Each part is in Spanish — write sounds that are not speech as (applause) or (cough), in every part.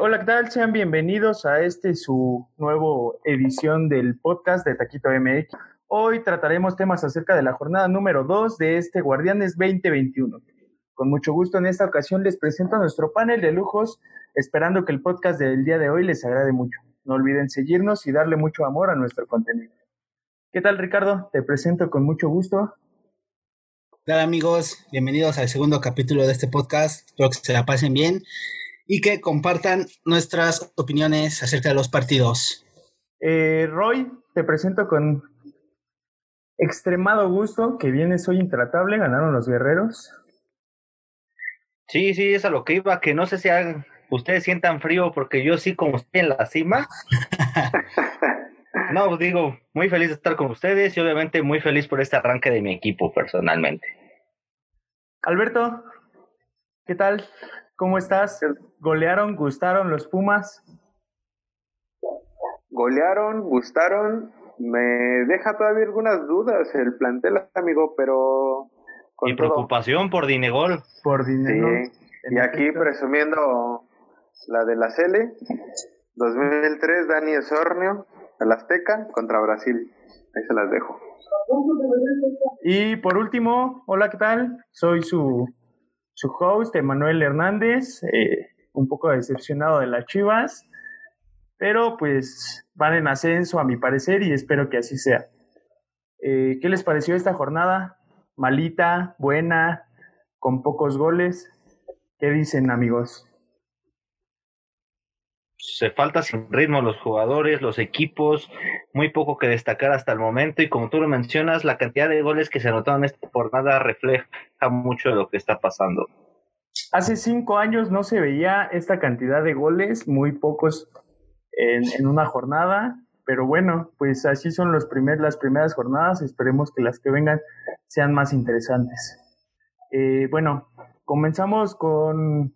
Hola, ¿qué tal? Sean bienvenidos a este su nuevo edición del podcast de Taquito MX. Hoy trataremos temas acerca de la jornada número 2 de este Guardianes 2021. Con mucho gusto en esta ocasión les presento a nuestro panel de lujos, esperando que el podcast del día de hoy les agrade mucho. No olviden seguirnos y darle mucho amor a nuestro contenido. ¿Qué tal, Ricardo? Te presento con mucho gusto. Hola amigos, bienvenidos al segundo capítulo de este podcast. Espero que se la pasen bien y que compartan nuestras opiniones acerca de los partidos. Eh, Roy, te presento con extremado gusto que vienes hoy intratable, ganaron los guerreros. Sí, sí, es a lo que iba, que no sé si ustedes sientan frío porque yo sí como estoy en la cima. (laughs) no, pues digo, muy feliz de estar con ustedes y obviamente muy feliz por este arranque de mi equipo personalmente. Alberto, ¿qué tal? ¿Cómo estás? ¿Golearon, gustaron los Pumas? Golearon, gustaron. Me deja todavía algunas dudas el plantel, amigo, pero... Mi preocupación por Dinegol. Por Dinegol. Sí. Y aquí presumiendo la de la Cele, 2003, Dani Esornio, el Azteca contra Brasil. Ahí se las dejo. Y por último, hola, ¿qué tal? Soy su su host, Emanuel Hernández, eh, un poco decepcionado de las Chivas, pero pues van en ascenso a mi parecer y espero que así sea. Eh, ¿Qué les pareció esta jornada? ¿Malita? ¿Buena? ¿Con pocos goles? ¿Qué dicen amigos? Se falta sin ritmo los jugadores, los equipos, muy poco que destacar hasta el momento y como tú lo mencionas, la cantidad de goles que se anotaron esta jornada refleja mucho de lo que está pasando. Hace cinco años no se veía esta cantidad de goles, muy pocos en, en una jornada, pero bueno, pues así son los primer, las primeras jornadas, esperemos que las que vengan sean más interesantes. Eh, bueno, comenzamos con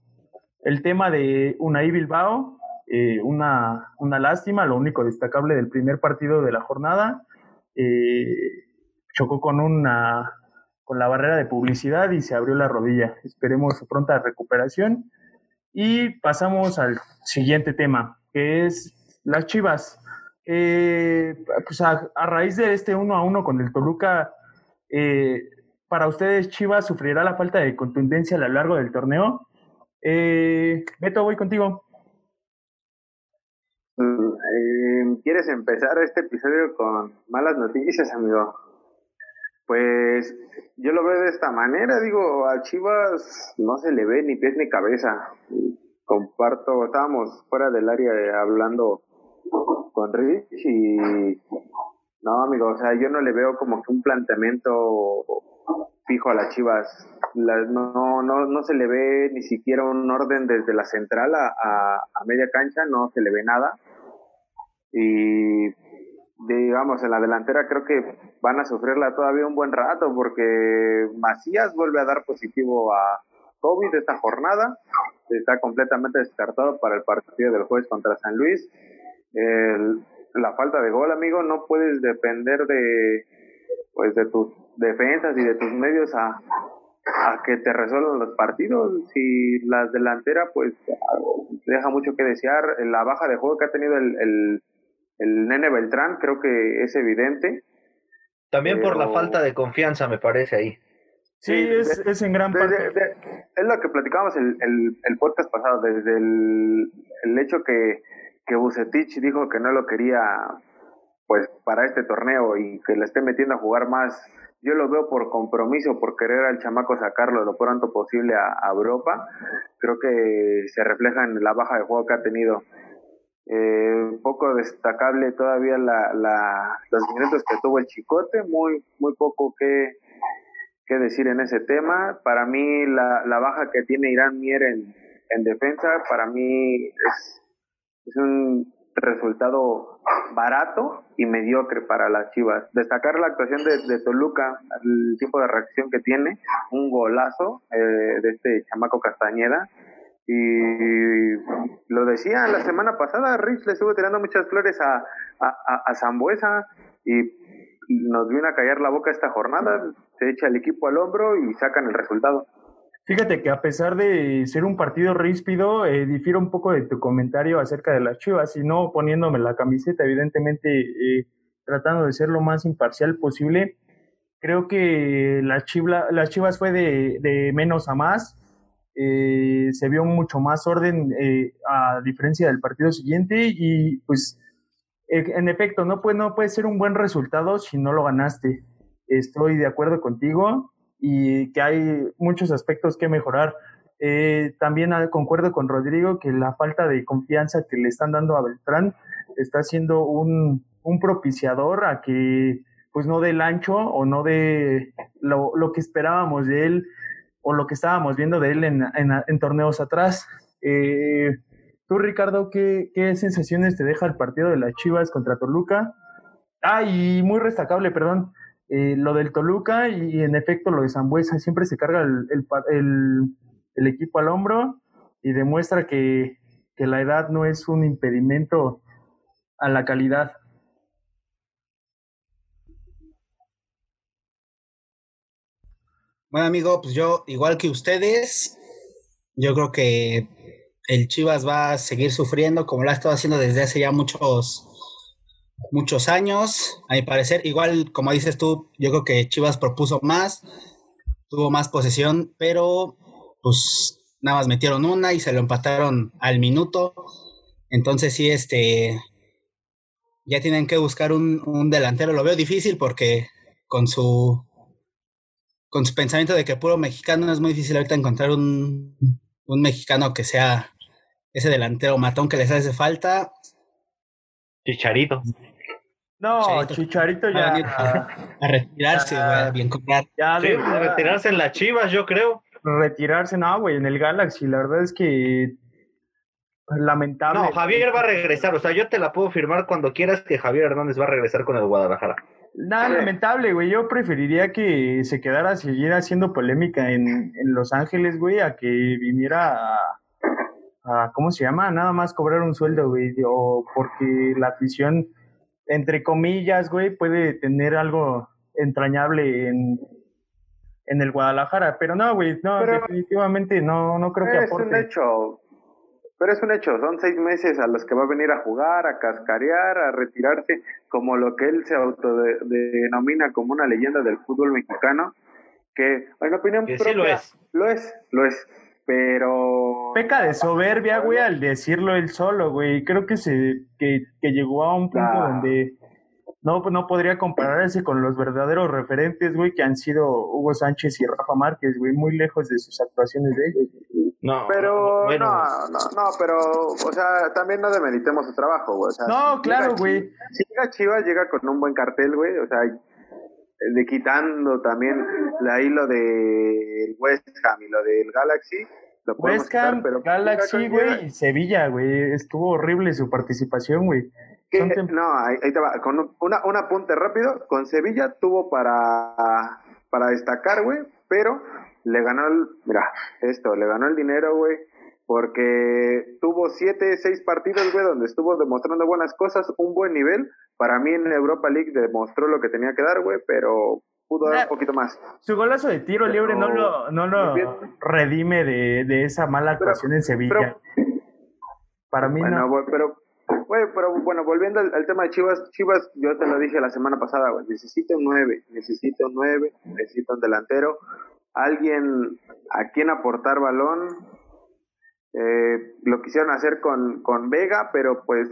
el tema de Unai Bilbao, eh, una, una lástima, lo único destacable del primer partido de la jornada. Eh, chocó con una con la barrera de publicidad y se abrió la rodilla. Esperemos su pronta recuperación. Y pasamos al siguiente tema, que es las Chivas. Eh, pues a, raíz de este uno a uno con el Toluca, para ustedes Chivas sufrirá la falta de contundencia a lo largo del torneo. Beto, voy contigo. ¿Quieres empezar este episodio con malas noticias, amigo? Pues yo lo veo de esta manera, digo, a Chivas no se le ve ni pies ni cabeza. Comparto, estábamos fuera del área hablando con Rich y no, amigo, o sea, yo no le veo como que un planteamiento fijo a las Chivas. no, no, no se le ve ni siquiera un orden desde la central a, media cancha, no se le ve nada. Y digamos, en la delantera creo que van a sufrirla todavía un buen rato porque Macías vuelve a dar positivo a COVID esta jornada. Está completamente descartado para el partido del jueves contra San Luis. la falta de gol, amigo, no puedes depender de pues de tus defensas y de tus medios a, a que te resuelvan los partidos. Si la delantera, pues, deja mucho que desear. La baja de juego que ha tenido el, el, el Nene Beltrán, creo que es evidente. También por la falta de confianza, me parece ahí. Sí, es, es en gran parte. es lo que platicábamos el, el, el podcast pasado, desde el, el hecho que, que Bucetich dijo que no lo quería pues para este torneo y que le esté metiendo a jugar más, yo lo veo por compromiso, por querer al chamaco sacarlo lo pronto posible a, Europa, creo que se refleja en la baja de juego que ha tenido. Eh, poco destacable todavía la, la, los minutos que tuvo el Chicote, muy, muy poco que, que decir en ese tema. Para mí la, la baja que tiene Irán Mier en, en defensa, para mí es, es un resultado barato y mediocre para las Chivas. Destacar la actuación de, Toluca, el tiempo de reacción que tiene, un golazo eh, de este chamaco Castañeda. Y lo decía la semana pasada, Rich le estuvo tirando muchas flores a, a, a Zambuesa y nos viene a callar la boca esta jornada, se echa el equipo al hombro y sacan el resultado. Fíjate que a pesar de ser un partido ríspido, eh, difiero un poco de tu comentario acerca de las Chivas y no poniéndome la camiseta, evidentemente eh, tratando de ser lo más imparcial posible. Creo que la Chivla, las Chivas fue de, de menos a más. Eh, se vio mucho más orden eh, a diferencia del partido siguiente y pues eh, en efecto no puede, no puede ser un buen resultado si no lo ganaste. Estoy de acuerdo contigo y que hay muchos aspectos que mejorar. Eh, también concuerdo con Rodrigo que la falta de confianza que le están dando a Beltrán está siendo un, un propiciador a que pues no dé el ancho o no de lo, lo, que esperábamos de él o lo que estábamos viendo de él en, torneos atrás. Eh, Tú, Ricardo, ¿qué, ¿qué, sensaciones te deja el partido de las Chivas contra Toluca? Ah, y muy destacable, perdón, eh, lo del Toluca y, en efecto lo de Zambuesa, siempre se carga el, equipo al hombro y demuestra que la edad no es un impedimento a la calidad. Bueno, amigo, pues yo, igual que ustedes, yo creo que el Chivas va a seguir sufriendo como lo ha estado haciendo desde hace ya muchos, muchos años. A mi parecer, igual como dices tú, yo creo que Chivas propuso más, tuvo más posesión, pero pues nada más metieron una y se lo empataron al minuto. Entonces sí, este, ya tienen que buscar un, un delantero. Lo veo difícil porque con su con su pensamiento de que puro mexicano es muy difícil ahorita encontrar un, un mexicano que sea ese delantero matón que les hace falta. Chicharito. No, Chicharito, Chicharito ya. A, a retirarse, güey, bien comprar. Ya, sí, ya, retirarse en las Chivas, yo creo. Retirarse, no, güey, en el Galaxy. La verdad es que. Lamentable. No, Javier va a regresar. O sea, yo te la puedo firmar cuando quieras que Javier Hernández va a regresar con el Guadalajara. Nada, lamentable, güey. Yo preferiría que se quedara, siguiera haciendo polémica en, en Los Ángeles, güey, a que viniera a, a, ¿cómo se llama? Nada más cobrar un sueldo, güey. O porque la afición, entre comillas, güey, puede tener algo entrañable en, en el Guadalajara. Pero no, güey, no, pero definitivamente no, no creo que aporte. Es un hecho. Pero es un hecho, son seis meses a los que va a venir a jugar, a cascarear, a retirarse, como lo que él se autodenomina como una leyenda del fútbol mexicano, que en opinión que propia, sí lo es. Lo es, lo es. Pero. Peca de soberbia, güey, al decirlo él solo, güey. Creo que se que, que llegó a un punto ah. donde no, no podría compararse con los verdaderos referentes, güey, que han sido Hugo Sánchez y Rafa Márquez, güey, muy lejos de sus actuaciones de ellos. No, pero bueno. no, no, no, pero, o sea, también no demeritemos su trabajo, güey. O sea, no, si claro, llega, güey. Si llega Chivas, llega con un buen cartel, güey, o sea, de quitando también la hilo de West Ham y lo del Galaxy. Lo West Ham, quitar, pero Galaxy, güey, y Sevilla, güey, estuvo horrible su participación, güey. Que, no, ahí, ahí, te va, con un, una, un apunte rápido, con Sevilla tuvo para, para destacar, güey, pero le ganó el, mira, esto, le ganó el dinero, güey, porque tuvo siete, seis partidos, güey, donde estuvo demostrando buenas cosas, un buen nivel. Para mí en Europa League demostró lo que tenía que dar, güey, pero pudo dar un poquito más. Su golazo de tiro libre no lo, no lo redime de, de esa mala actuación pero, en Sevilla. Pero, Para mí bueno, no. Güey, pero, güey, pero bueno, volviendo al, tema de Chivas, Chivas, yo te lo dije la semana pasada, necesito un 9, necesito un 9, necesito un delantero, alguien a quien aportar balón. Eh, lo quisieron hacer con, con Vega, pero pues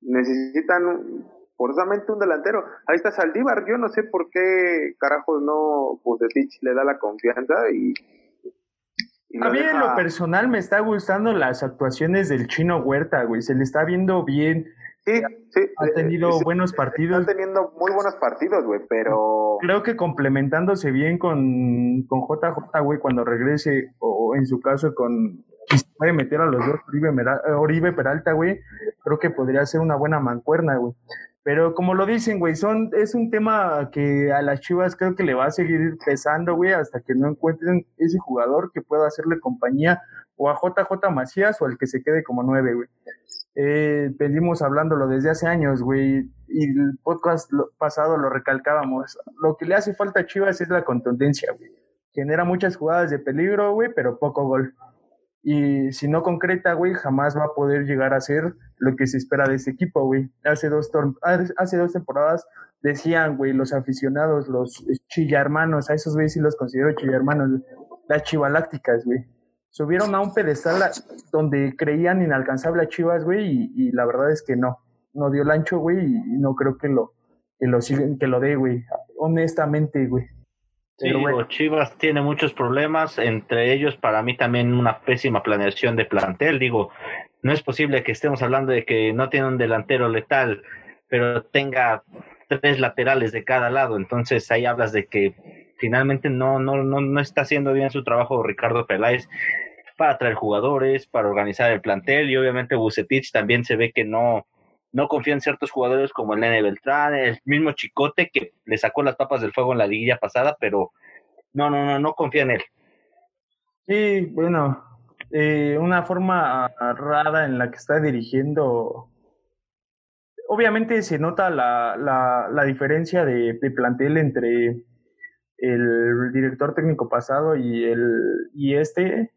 necesitan forzosamente un delantero. Ahí está Saldívar, yo no sé por qué carajos no Bucetich le da la confianza y... a mí deja... en lo personal me está gustando las actuaciones del chino Huerta, güey, se le está viendo bien. Sí, sí. Ha tenido sí, buenos partidos. Está teniendo muy buenos partidos, güey, pero... Creo que complementándose bien con, con JJ, güey, cuando regrese, o en su caso con... Si se puede meter a los dos, Oribe, Oribe Peralta, güey, creo que podría ser una buena mancuerna, güey. Pero como lo dicen, güey, son, es un tema que a las Chivas creo que le va a seguir pesando, güey, hasta que no encuentren ese jugador que pueda hacerle compañía o a JJ Macías o al que se quede como nueve, güey. Eh, venimos hablándolo desde hace años, güey, y el podcast lo, pasado lo recalcábamos. Lo que le hace falta a Chivas es la contundencia, güey. genera muchas jugadas de peligro, güey, pero poco gol. Y si no concreta, güey, jamás va a poder llegar a ser lo que se espera de ese equipo, güey. Hace dos, hace dos temporadas decían, güey, los aficionados, los chillarmanos, a esos güeyes sí los considero chillarmanos, las chivalácticas, güey. Subieron a un pedestal donde creían inalcanzable a Chivas, güey, y, la verdad es que no. No dio el ancho, güey, y, no creo que lo, que lo, que lo dé, güey. Honestamente, güey. Sí, Chivas tiene muchos problemas, entre ellos para mí también una pésima planeación de plantel. Digo, no es posible que estemos hablando de que no tiene un delantero letal, pero tenga tres laterales de cada lado. Entonces ahí hablas de que finalmente no, no, no, no está haciendo bien su trabajo Ricardo Peláez para traer jugadores, para organizar el plantel y obviamente Bucetich también se ve que no, no confía en ciertos jugadores como el Nene Beltrán, el mismo Chicote que le sacó las papas del fuego en la liguilla pasada, pero no, no, no, no confía en él. Sí, bueno, eh, una forma rara en la que está dirigiendo. Obviamente se nota la, la, la diferencia de, plantel entre el director técnico pasado y el y este,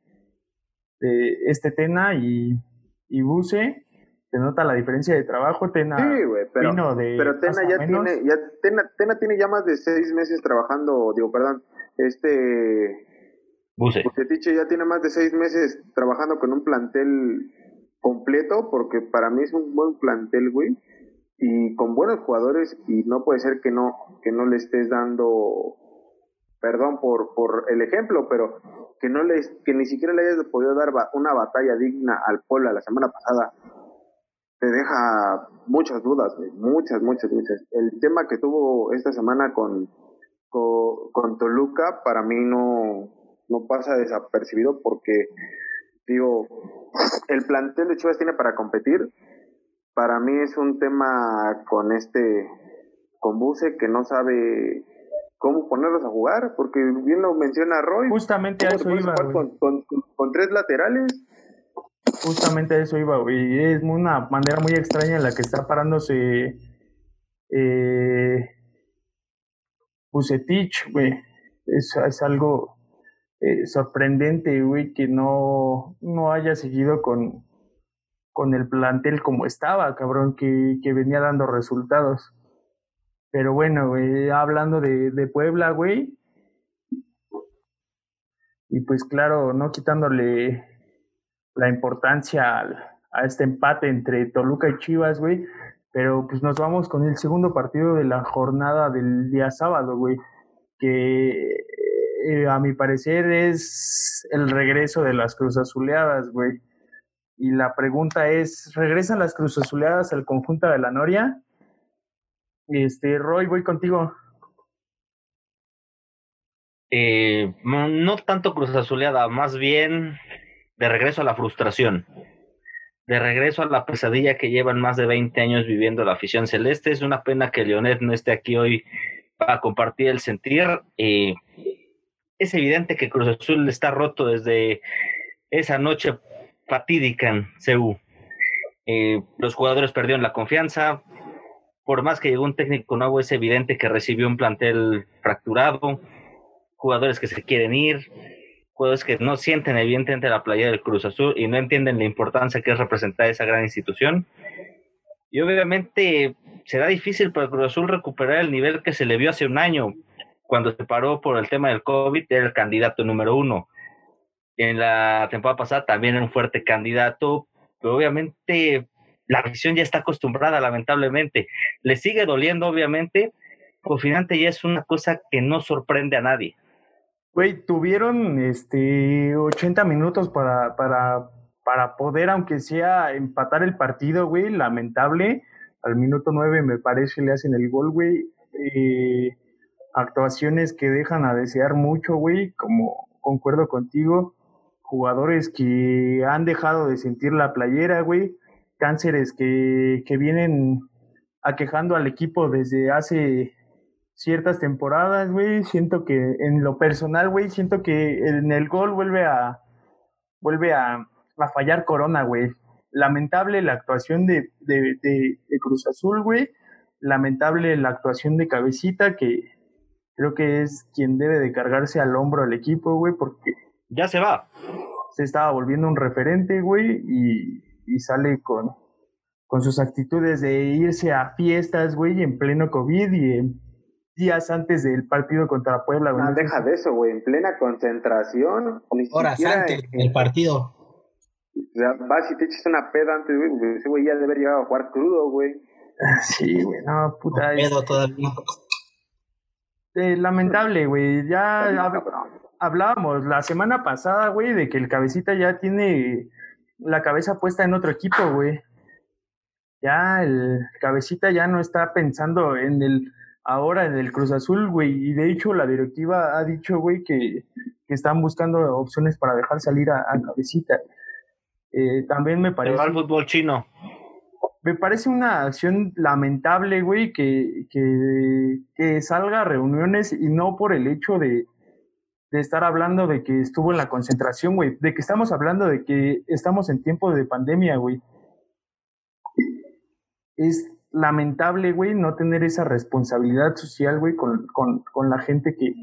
este Tena y, y Buse se nota la diferencia de trabajo. Tena sí, güey, pero, pero Tena ya tiene, ya, Tena, Tena, tiene ya más de seis meses trabajando, digo, perdón, este... Buse. Tiche ya tiene más de seis meses trabajando con un plantel completo, porque para mí es un buen plantel, güey, y con buenos jugadores, y no puede ser que no, que no le estés dando, perdón por, por el ejemplo, pero que no les, que ni siquiera le hayas podido dar una batalla digna al Puebla la semana pasada te deja muchas dudas, muchas, muchas, muchas. El tema que tuvo esta semana con, con, Toluca para mí no, no pasa desapercibido porque, digo, el plantel de Chivas tiene para competir. Para mí es un tema con este, con Buse que no sabe cómo ponerlos a jugar, porque bien lo menciona Roy. Justamente a eso iba. Con, con, con, tres laterales Justamente eso iba, güey. Es una manera muy extraña en la que está parándose eh, güey. Es, es algo eh, sorprendente, güey, que no, no haya seguido con, con el plantel como estaba, cabrón, que, que venía dando resultados. Pero bueno, hablando de, de Puebla, güey. Y pues claro, no quitándole la importancia a este empate entre Toluca y Chivas, güey. Pero pues nos vamos con el segundo partido de la jornada del día sábado, güey. Que eh, a mi parecer es el regreso de las Cruz Azuleadas, güey. Y la pregunta es, ¿regresan las Cruz Azuleadas al conjunto de la Noria? Este, Roy, voy contigo. Eh, no tanto Cruz Azuleada, más bien de regreso a la frustración, de regreso a la pesadilla que llevan más de 20 años viviendo la afición celeste. Es una pena que Leonet no esté aquí hoy para compartir el sentir. Eh, es evidente que Cruz Azul está roto desde esa noche fatídica en CU. Eh, los jugadores perdieron la confianza. Por más que llegó un técnico nuevo, es evidente que recibió un plantel fracturado, jugadores que se quieren ir, jugadores que no sienten evidentemente la playa del Cruz Azul y no entienden la importancia que es representar esa gran institución. Y obviamente será difícil para el Cruz Azul recuperar el nivel que se le vio hace un año, cuando se paró por el tema del COVID, era el candidato número uno. En la temporada pasada también era un fuerte candidato, pero obviamente la visión ya está acostumbrada, lamentablemente. Le sigue doliendo, obviamente, pero finalmente ya es una cosa que no sorprende a nadie. Güey, tuvieron este 80 minutos para, para, para poder, aunque sea, empatar el partido, güey. Lamentable. Al minuto 9 me parece le hacen el gol, güey. Eh, actuaciones que dejan a desear mucho, güey. Como concuerdo contigo. Jugadores que han dejado de sentir la playera, güey. Cánceres que, que vienen aquejando al equipo desde hace ciertas temporadas, güey. Siento que en lo personal, güey, siento que en el gol vuelve a vuelve a, a fallar Corona, güey. Lamentable la actuación de, de, de, Cruz Azul, güey. Lamentable la actuación de Cabecita que, creo que es quien debe de cargarse al hombro al equipo, güey, porque Ya se va. se estaba volviendo un referente, güey, y, y sale con, con sus actitudes de irse a fiestas, güey, en pleno COVID y en días antes del partido contra Puebla. No, deja de eso, güey. En plena concentración. Ni Horas antes en- del partido. O sea, vas y te echas una peda antes, güey. Ese güey ya debe haber llegado a jugar crudo, güey. Sí, güey, no, puta. es- Pedo todavía. eh, lamentable, güey. Ya hab- hablábamos la semana pasada, güey, de que el cabecita ya tiene la cabeza puesta en otro equipo, güey. Ya el cabecita ya no está pensando en el ahora en el Cruz Azul, güey. Y de hecho la directiva ha dicho, güey, que, que están buscando opciones para dejar salir a, a cabecita. Eh, también me parece al fútbol chino. me parece una acción lamentable, güey, que, que, que salga a reuniones y no por el hecho de, de estar hablando de que estuvo en la concentración, güey, de que estamos hablando de que estamos en tiempo de pandemia, güey. Es lamentable, güey, no tener esa responsabilidad social, güey, con, con, con la gente que,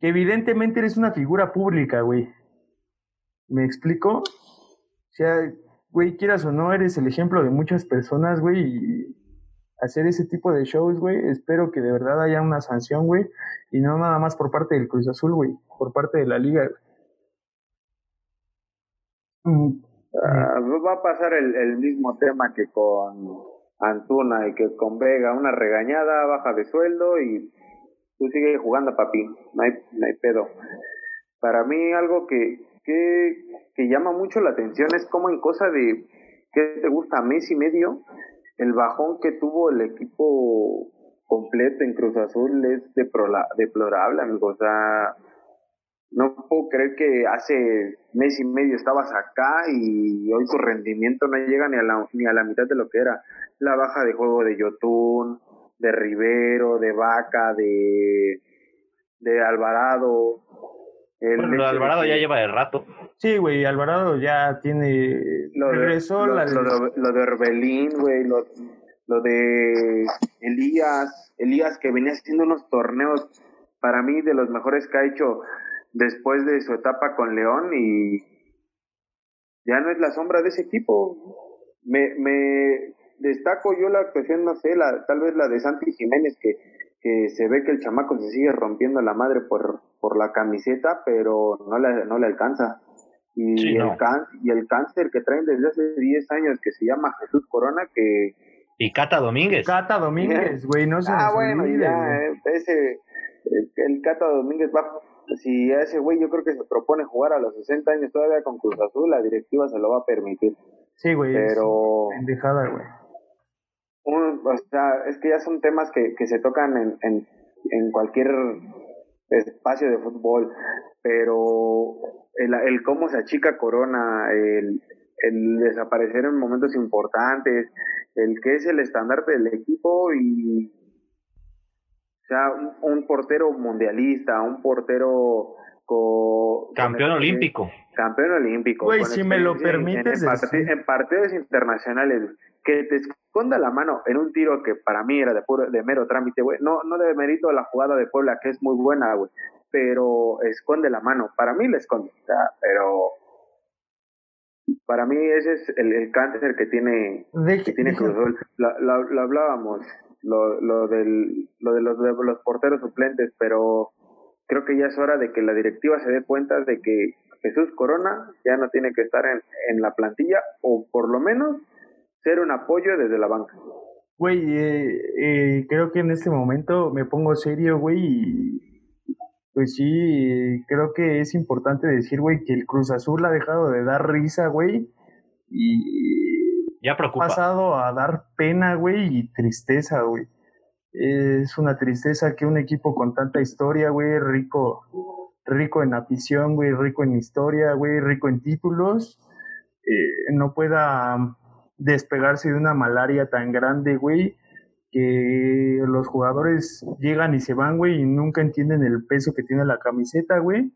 que evidentemente eres una figura pública, güey. ¿Me explico? O sea, güey, quieras o no, eres el ejemplo de muchas personas, güey, y hacer ese tipo de shows, güey, espero que de verdad haya una sanción, güey, y no nada más por parte del Cruz Azul, güey, por parte de la liga. Mm, Ah, va a pasar el, el mismo tema que con Antuna y que con Vega. Una regañada, baja de sueldo y tú sigues jugando, papi. No hay, no hay pedo. Para mí algo que, que, que llama mucho la atención es como en cosa de, ¿qué te gusta? Mes y medio, el bajón que tuvo el equipo completo en Cruz Azul es deplorable, amigo. O sea, no puedo creer que hace mes y medio estabas acá y hoy tu rendimiento no llega ni a la, ni a la mitad de lo que era. La baja de juego de Yotun, de Rivero, de Vaca, de, de Alvarado. El Bueno, de Alvarado que- ya lleva de rato. Sí, güey, Alvarado ya tiene... lo de, regresó lo, la... lo de, lo de Orbelín, güey, lo, lo de Elías, Elías que venía haciendo unos torneos para mí de los mejores que ha hecho después de su etapa con León y ya no es la sombra de ese equipo. Me, me destaco yo la actuación, no sé, la, tal vez la de Santi Jiménez que, que se ve que el chamaco se sigue rompiendo la madre por, por la camiseta, pero no le, no le alcanza. Y, Sí, no. el can- y el cáncer que traen desde hace 10 años que se llama Jesús Corona, que... Y Cata Domínguez. Cata Domínguez, güey, no se ah, bueno, olvide, ya, eh, ese, el, el Cata Domínguez va... Si ese güey yo creo que se propone jugar a los 60 años todavía con Cruz Azul, la directiva se lo va a permitir. Sí, güey, Pero... pendejada, güey. un- o sea, es que ya son temas que, que se tocan en, en, en cualquier espacio de fútbol, pero el, el cómo se achica Corona, el, el desaparecer en momentos importantes, el que es el estandarte del equipo y o sea, un, un portero mundialista, un portero Campeón con- olímpico. Campeón olímpico. Güey, si me lo en- permites En, partidos internacionales, que te esconda la mano en un tiro que para mí era de puro, de mero trámite, güey. No, no de mérito la jugada de Puebla, que es muy buena, güey. Pero esconde la mano. Para mí la esconde. o sea, pero para mí ese es el, el cáncer que tiene Deje- que tiene Cruz Azul. Lo, lo- lo hablábamos, lo, lo, del, lo de los, porteros suplentes, pero creo que ya es hora de que la directiva se dé cuenta de que Jesús Corona ya no tiene que estar en, en la plantilla o por lo menos ser un apoyo desde la banca. Güey, eh, eh, creo que en este momento me pongo serio, güey, y pues sí, creo que es importante decir, güey, que el Cruz Azul ha dejado de dar risa, güey, y Ya preocupa. pasado a dar pena, güey, y tristeza, güey. Es una tristeza que un equipo con tanta historia, güey, rico, rico en afición, güey, rico en historia, güey, rico en títulos, eh, no pueda despegarse de una malaria tan grande, güey, que los jugadores llegan y se van, güey, y nunca entienden el peso que tiene la camiseta, güey.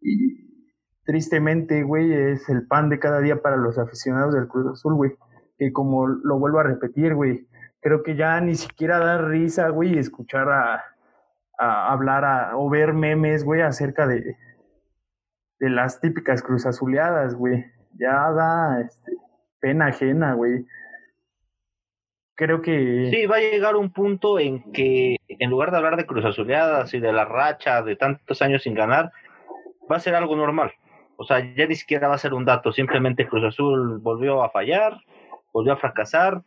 Y tristemente, güey, es el pan de cada día para los aficionados del Cruz Azul, güey. Que como lo vuelvo a repetir, güey, creo que ya ni siquiera da risa, güey, escuchar a, a hablar o ver memes, güey, acerca de, de las típicas cruzazuleadas, güey. Ya da este, pena ajena, güey. Creo que... Sí, va a llegar un punto en que en lugar de hablar de cruzazuleadas y de la racha de tantos años sin ganar, va a ser algo normal. O sea, ya ni siquiera va a ser un dato, simplemente Cruz Azul volvió a fallar, volvió a fracasar,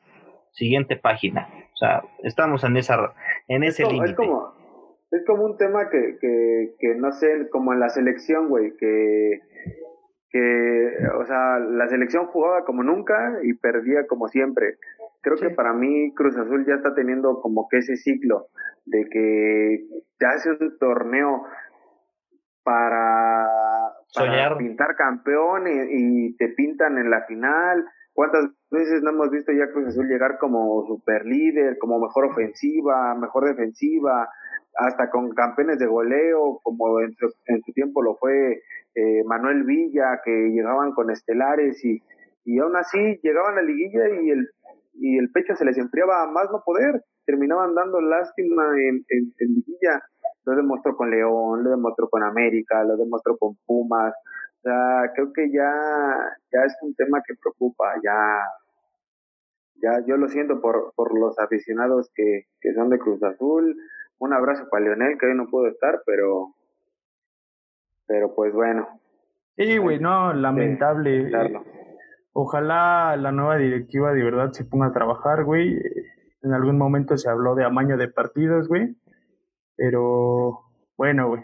siguiente página. O sea, estamos en esa en ese límite. Es como, es como un tema que, que, que no sé, como en la selección, güey, que, que, o sea, la selección jugaba como nunca y perdía como siempre. Creo que para mí Cruz Azul ya está teniendo como que ese ciclo de que ya hace un torneo para, para pintar campeón y, te pintan en la final. ¿Cuántas veces no hemos visto ya Cruz Azul llegar como super líder, como mejor ofensiva, mejor defensiva, hasta con campeones de goleo, como en su, en su tiempo lo fue eh, Manuel Villa, que llegaban con estelares y, y aún así llegaban a la liguilla y el, y el pecho se les enfriaba a más no poder, terminaban dando lástima en, en, en liguilla lo demostró con León, lo demostró con América, lo demostró con Pumas. O sea, creo que ya, ya es un tema que preocupa, ya, ya yo lo siento por, por los aficionados que, que son de Cruz Azul. Un abrazo para Leonel, que hoy no pudo estar, pero, pero pues bueno. Sí, güey, no, lamentable. Ojalá la nueva directiva de verdad se ponga a trabajar, güey. En algún momento se habló de amaño de partidos, güey. Pero bueno, güey.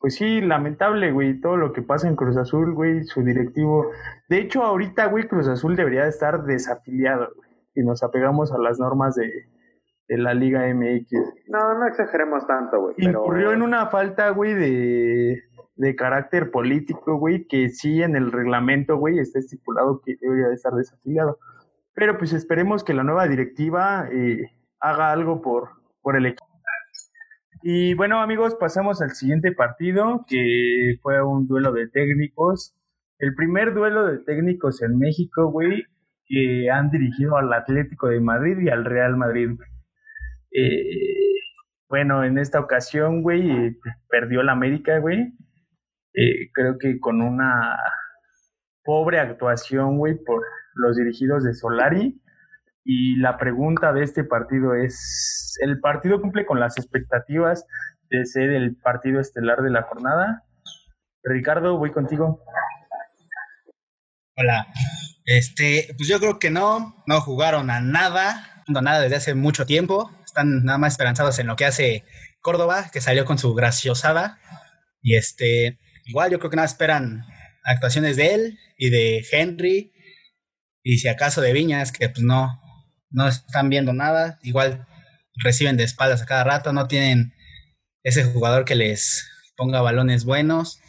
Pues sí, lamentable, güey, todo lo que pasa en Cruz Azul, güey, su directivo. De hecho, ahorita, güey, Cruz Azul debería estar desafiliado, güey, y nos apegamos a las normas de, de la Liga MX. No, no exageremos tanto, güey. Incurrió en una falta, güey, de, de carácter político, güey, que sí en el reglamento, güey, está estipulado que debería estar desafiliado. Pero pues esperemos que la nueva directiva eh, haga algo por, por el equipo. Y bueno, amigos, pasamos al siguiente partido, que fue un duelo de técnicos. El primer duelo de técnicos en México, güey, que han dirigido al Atlético de Madrid y al Real Madrid. Eh, bueno, en esta ocasión, güey, eh, perdió la América, güey. Eh, creo que con una pobre actuación, güey, por los dirigidos de Solari. Y la pregunta de este partido es, ¿el partido cumple con las expectativas de ser el partido estelar de la jornada? Ricardo, voy contigo. Hola. Este, pues yo creo que no, no jugaron a nada, no nada desde hace mucho tiempo. Están nada más esperanzados en lo que hace Córdoba, que salió con su graciosada. Y este, igual yo creo que nada esperan actuaciones de él y de Henry. Y si acaso de Viñas, que pues no, no están viendo nada, igual reciben de espaldas a cada rato, no tienen ese jugador que les ponga balones buenos.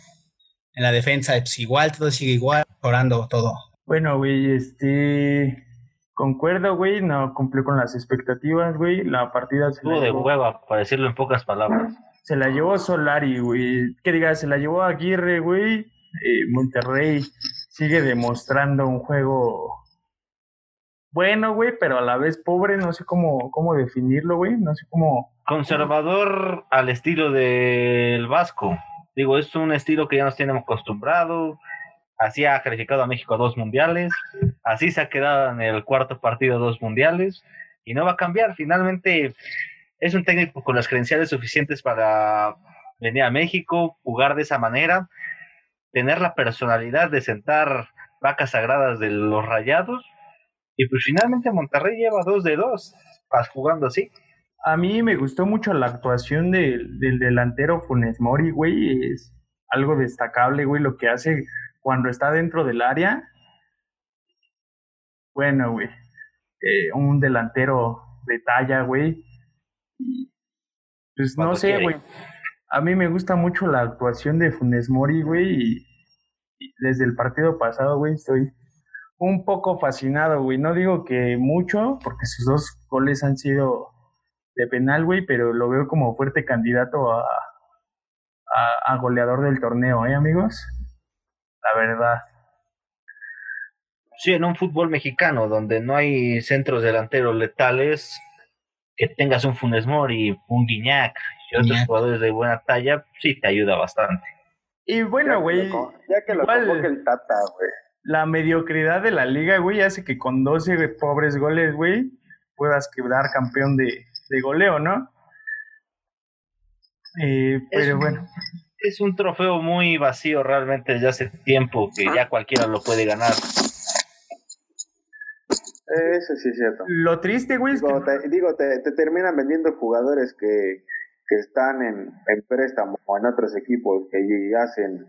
En la defensa, pues igual, todo sigue igual, orando todo. Bueno, güey, este. Concuerdo, güey, no cumplió con las expectativas, güey. La partida se Estuvo de hueva, para decirlo en pocas palabras. Se la llevó Solari, güey. Que digas, se la llevó Aguirre, güey. Eh, Monterrey sigue demostrando un juego bueno, güey, pero a la vez pobre, no sé cómo, cómo definirlo, güey, no sé cómo... Conservador al estilo del Vasco. Digo, es un estilo que ya nos tenemos acostumbrado. Así ha calificado a México a dos mundiales. Así se ha quedado en el cuarto partido a dos mundiales. Y no va a cambiar. Finalmente es un técnico con las credenciales suficientes para venir a México, jugar de esa manera, tener la personalidad de sentar vacas sagradas de los rayados y pues finalmente Monterrey lleva dos de dos, vas jugando así. A mí me gustó mucho la actuación del delantero Funes Mori, güey. Es algo destacable, güey, lo que hace cuando está dentro del área. Bueno, güey. Eh, un delantero de talla, güey. Pues no sé, güey. A mí me gusta mucho la actuación de Funes Mori, güey. y desde el partido pasado, güey, estoy un poco fascinado, güey. No digo que mucho, porque sus dos goles han sido de penal, güey, pero lo veo como fuerte candidato a, a, goleador del torneo, ¿eh, amigos? La verdad. Sí, en un fútbol mexicano donde no hay centros delanteros letales, que tengas un Funes Mori, un Guiñac y otros Guiñac. jugadores de buena talla, sí te ayuda bastante. Y bueno, güey, Ya que lo igual- convoque el Tata, güey. La mediocridad de la liga, güey, hace que con 12 pobres goles, güey, puedas quedar campeón de, de goleo, ¿no? Eh, pero Es- bueno, Es un trofeo muy vacío realmente desde hace tiempo que ya cualquiera lo puede ganar. Eso sí es cierto. lo triste, güey, es que Digo, te, digo, te, te terminan vendiendo jugadores que, que están en, en préstamo o en otros equipos que hacen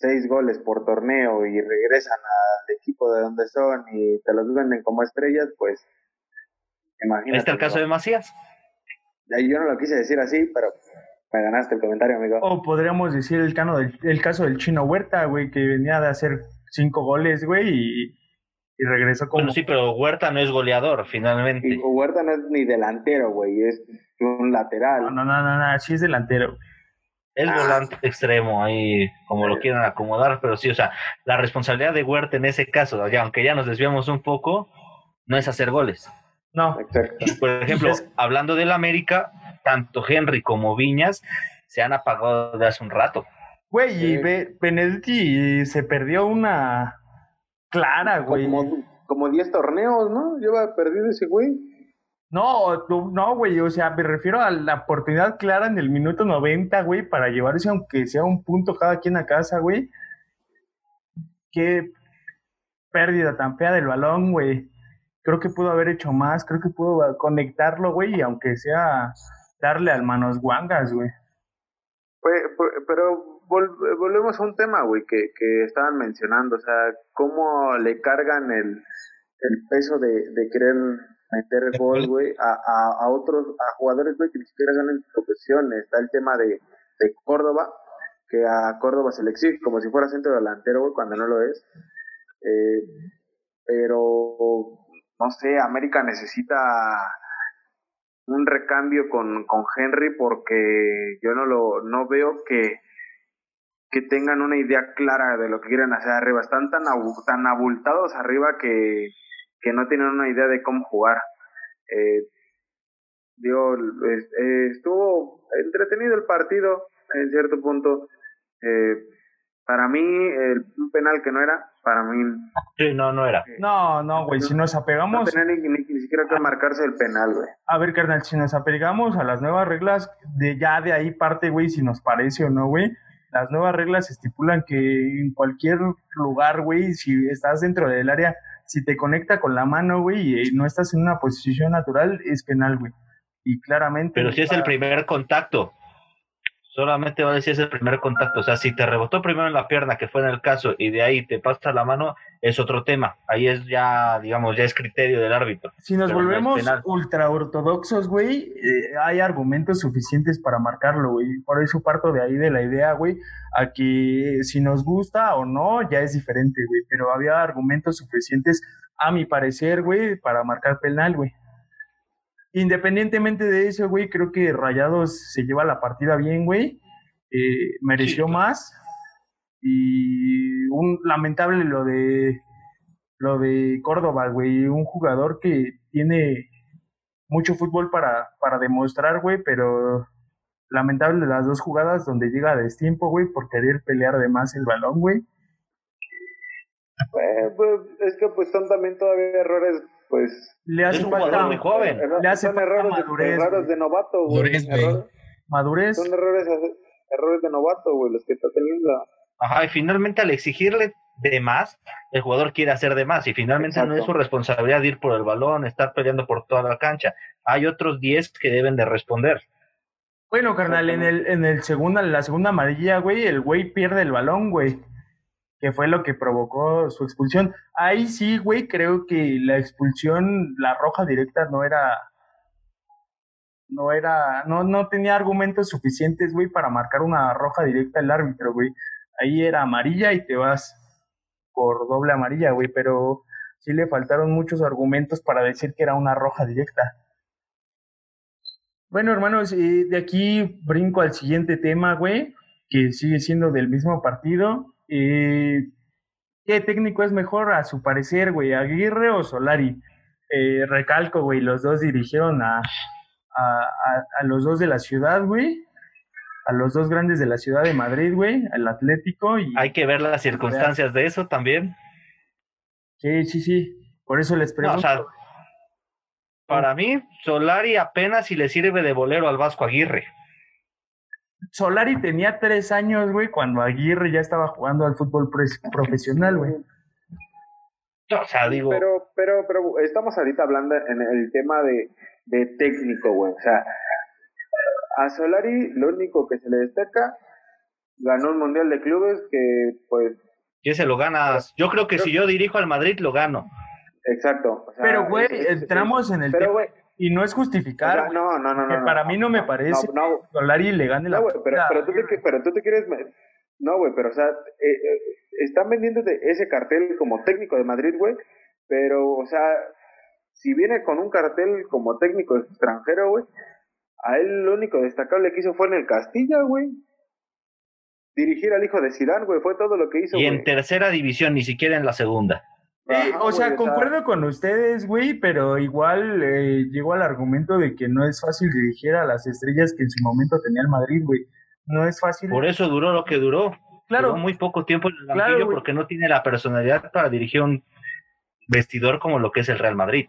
seis goles por torneo y regresan al equipo de donde son y te los venden como estrellas, pues imagínate. Está el caso de. Macías. Yo no lo quise decir así, pero me ganaste el comentario, amigo. O podríamos decir el, cano del, el caso del Chino Huerta, güey, que venía de hacer cinco goles, güey, y, y regresó como... Bueno, sí, pero Huerta no es goleador, finalmente. Y Huerta no es ni delantero, güey, es un lateral. No, no, no, no, no, sí es delantero. Es Ah. volante extremo ahí, como lo quieran acomodar, pero sí, o sea, la responsabilidad de Huerta en ese caso, ya, aunque ya nos desviamos un poco, no es hacer goles. No, Exacto. Por ejemplo, hablando del América, tanto Henry como Viñas se han apagado de hace un rato. güey, y. Be- Benedetti se perdió una clara, güey. Como, como 10 torneos, ¿no? Lleva perdido ese güey. No, no, güey, o sea, me refiero a la oportunidad clara en el minuto 90, güey, para llevarse aunque sea un punto cada quien a casa, güey. Qué pérdida tan fea del balón, güey. Creo que pudo haber hecho más, creo que pudo conectarlo, güey, y aunque sea darle al manos guangas, güey. Pero vol- volvemos a un tema, güey, que, que estaban mencionando, o sea, cómo le cargan el, el peso de, de querer meter gol, güey, a, a, a otros, a jugadores, güey, que ni siquiera son en posición. Está el tema de, de Córdoba, que a Córdoba se le exige como si fuera centro delantero, güey, cuando no lo es. Eh, pero, no sé, América necesita un recambio con, con Henry porque yo no lo no veo que que tengan una idea clara de lo que quieren hacer arriba. Están tan, tan abultados arriba que, que no tienen una idea de cómo jugar. Eh, digo, es- eh, estuvo entretenido el partido en cierto punto. Eh, para mí, el, un penal que no era, para mí Sí, no, no era. No, no, güey, si nos no apegamos, tenía ni, ni- ni siquiera que marcarse el penal, güey. a ver, carnal, si nos apegamos a las nuevas reglas, de ya de ahí parte, güey, si nos parece o no, güey. Las nuevas reglas estipulan que en cualquier lugar, güey, si estás dentro del área, si te conecta con la mano, güey, y no estás en una posición natural, es penal, güey. Y claramente. Pero si es el primer contacto, solamente va a decir es el primer contacto. O sea, si te rebotó primero en la pierna, que fue en el caso, y de ahí te pasa la mano, es otro tema. Ahí es ya, digamos, ya es criterio del árbitro. Si nos pero volvemos ultra ortodoxos, güey, eh, hay argumentos suficientes para marcarlo, güey. Por eso parto de ahí de la idea, güey, a que si nos gusta o no, ya es diferente, güey. Pero había argumentos suficientes, a mi parecer, güey, para marcar penal, güey. Independientemente de eso, güey, creo que Rayados se lleva la partida bien, güey. Eh, mereció Sí. más. Y un lamentable lo de lo de Córdoba, güey, un jugador que tiene mucho fútbol para, para demostrar, güey, pero lamentable las dos jugadas donde llega a destiempo, güey, por querer pelear de más el balón, güey. Eh, pues, es que pues son también todavía errores, pues... Le hace un falta jugador muy joven. erro- Le hace son falta errores, madurez, de, errores güey. de novato, güey. Madurez, güey. Errores- madurez. Son errores, errores de novato, güey, los que está teniendo. Ajá, y finalmente al exigirle de más, el jugador quiere hacer de más y finalmente no es su responsabilidad ir por el balón, estar peleando por toda la cancha. Hay otros 10 que deben de responder. Bueno, carnal, en el, en el segunda, la segunda amarilla, güey, el güey pierde el balón, güey. Que fue lo que provocó su expulsión. Ahí sí, güey, creo que la expulsión, la roja directa no era. No era. No, no tenía argumentos suficientes, güey, para marcar una roja directa al árbitro, güey. Ahí era amarilla y te vas por doble amarilla, güey. Pero sí le faltaron muchos argumentos para decir que era una roja directa. Bueno, hermanos, eh, de aquí brinco al siguiente tema, güey, que sigue siendo del mismo partido. Eh, ¿Qué técnico es mejor a su parecer, güey? ¿Aguirre o Solari? Eh, recalco, güey, los dos dirigieron a, a, a, los dos de la ciudad, güey. A los dos grandes de la ciudad de Madrid, güey. Al Atlético y... Hay que ver las circunstancias de eso también. Sí, sí, sí. Por eso les pregunto. para mí, Solari apenas si le sirve de bolero al Vasco Aguirre. Solari tenía tres años, güey, cuando Aguirre ya estaba jugando al fútbol profesional, güey. O sea, digo. Pero, pero, pero estamos ahorita hablando en el tema de, de técnico, güey. O sea, a Solari lo único que se le destaca, ganó un mundial de clubes que, pues. ¿Quién se lo ganas? Yo creo que si yo dirijo al Madrid, lo gano. Exacto. pero, güey, entramos en el pero, güey, y no es justificar. no, no, no, no, Para mí no me parece no, que Solari le gane la. No, pero, pero, tú te, pero tú te quieres. No, güey, pero o sea, eh, eh, están vendiendo ese cartel como técnico de Madrid, güey, pero, o sea, si viene con un cartel como técnico extranjero, güey, a él lo único destacable que hizo fue en el Castilla, güey. Dirigir al hijo de Zidane, güey, fue todo lo que hizo. Y en tercera división, ni siquiera en la segunda. O sea, concuerdo con ustedes, güey, pero igual eh, llegó al argumento de que no es fácil dirigir a las estrellas que en su momento tenía el Madrid, güey. No es fácil. Por eso duró lo que duró. Claro. Duró muy poco tiempo en el banquillo porque no tiene la personalidad para dirigir un vestidor como lo que es el Real Madrid.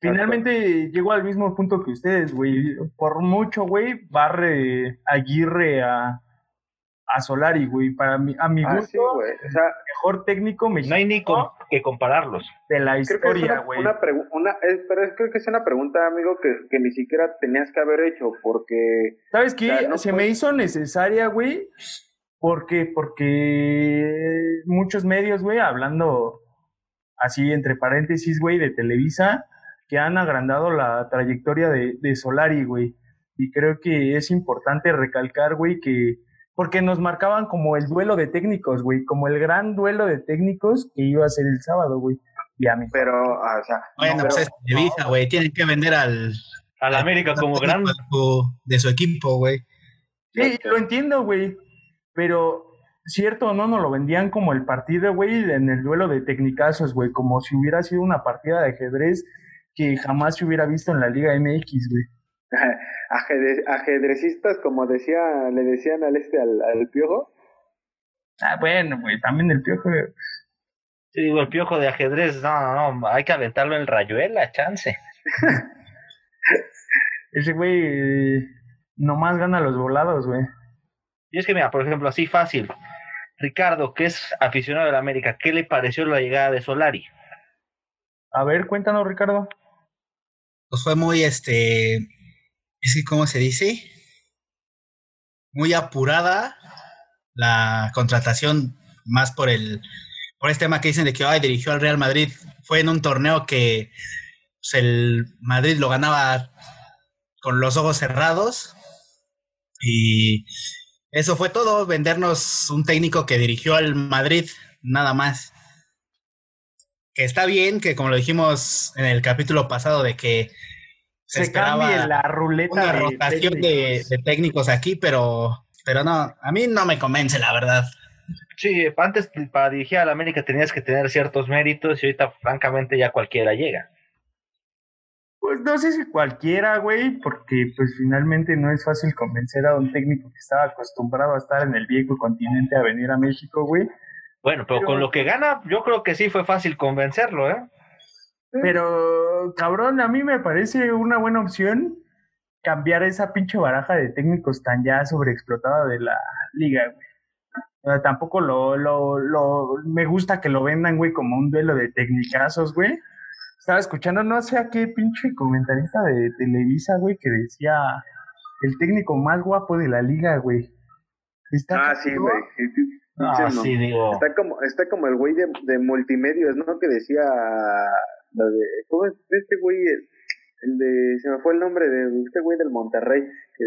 Finalmente llegó al mismo punto que ustedes, güey. Por mucho, güey, barre Aguirre a, a Solari, güey. Para mi, a mi ah, gusto, o sea, mejor técnico mexicano. No hay ni que compararlos. De la historia, güey. Una, una, pero es, creo que es una pregunta, amigo, que, que, ni siquiera tenías que haber hecho, porque... ¿Sabes qué? Se me hizo necesaria, güey. ¿Por qué? Porque muchos medios, güey, hablando así entre paréntesis, güey, de Televisa, que han agrandado la trayectoria de, de Solari, güey. Y creo que es importante recalcar, güey, que porque nos marcaban como el duelo de técnicos, güey, como el gran duelo de técnicos que iba a ser el sábado, güey. Y a mí. Pero, o sea, bueno, pues es Televisa, güey, tienen que vender al al América como gran de su equipo, güey. Sí, lo entiendo, güey. Pero cierto o no, nos lo vendían como el partido, güey, en el duelo de tecnicazos, güey, como si hubiera sido una partida de ajedrez que jamás se hubiera visto en la Liga MX, güey. (laughs) ajedrecistas, como decía, le decían al este, al, piojo. Ah, bueno, güey, también el piojo. Sí, digo, el piojo de ajedrez, no, no, no, hay que aventarlo en rayuela, chance. (laughs) Ese güey nomás gana los volados, güey. Y es que, mira, por ejemplo, así fácil. Ricardo, que es aficionado de la América, ¿qué le pareció la llegada de Solari? A ver, cuéntanos, Ricardo. Pues fue muy, este, ¿cómo se dice? Muy apurada la contratación, más por el, por este tema que dicen de que ay, dirigió al Real Madrid. Fue en un torneo que pues, el Madrid lo ganaba con los ojos cerrados y eso fue todo, vendernos un técnico que dirigió al Madrid, nada más. Que está bien, que como lo dijimos en el capítulo pasado, de que se, cambie la ruleta una rotación de, técnicos aquí, pero, pero no, a mí no me convence, la verdad. Sí, antes para dirigir a la América tenías que tener ciertos méritos y ahorita francamente ya cualquiera llega. Pues no sé si cualquiera, güey, porque pues finalmente no es fácil convencer a un técnico que estaba acostumbrado a estar en el viejo continente a venir a México, güey. Bueno, pero, con lo que gana, yo creo que sí fue fácil convencerlo, ¿eh? Pero, cabrón, a mí me parece una buena opción cambiar esa pinche baraja de técnicos tan ya sobreexplotada de la liga, güey. tampoco lo, lo, lo, me gusta que lo vendan, güey, como un duelo de tecnicazos, güey estaba escuchando, no sé a qué pinche comentarista de Televisa, güey, que decía el técnico más guapo de la liga, güey. ah, sí, güey. Ah, sí, digo. Está como, está como el güey de, de multimedios, ¿no? Que decía, de, ¿cómo es este güey? El, de, se me fue el nombre de este güey del Monterrey, que,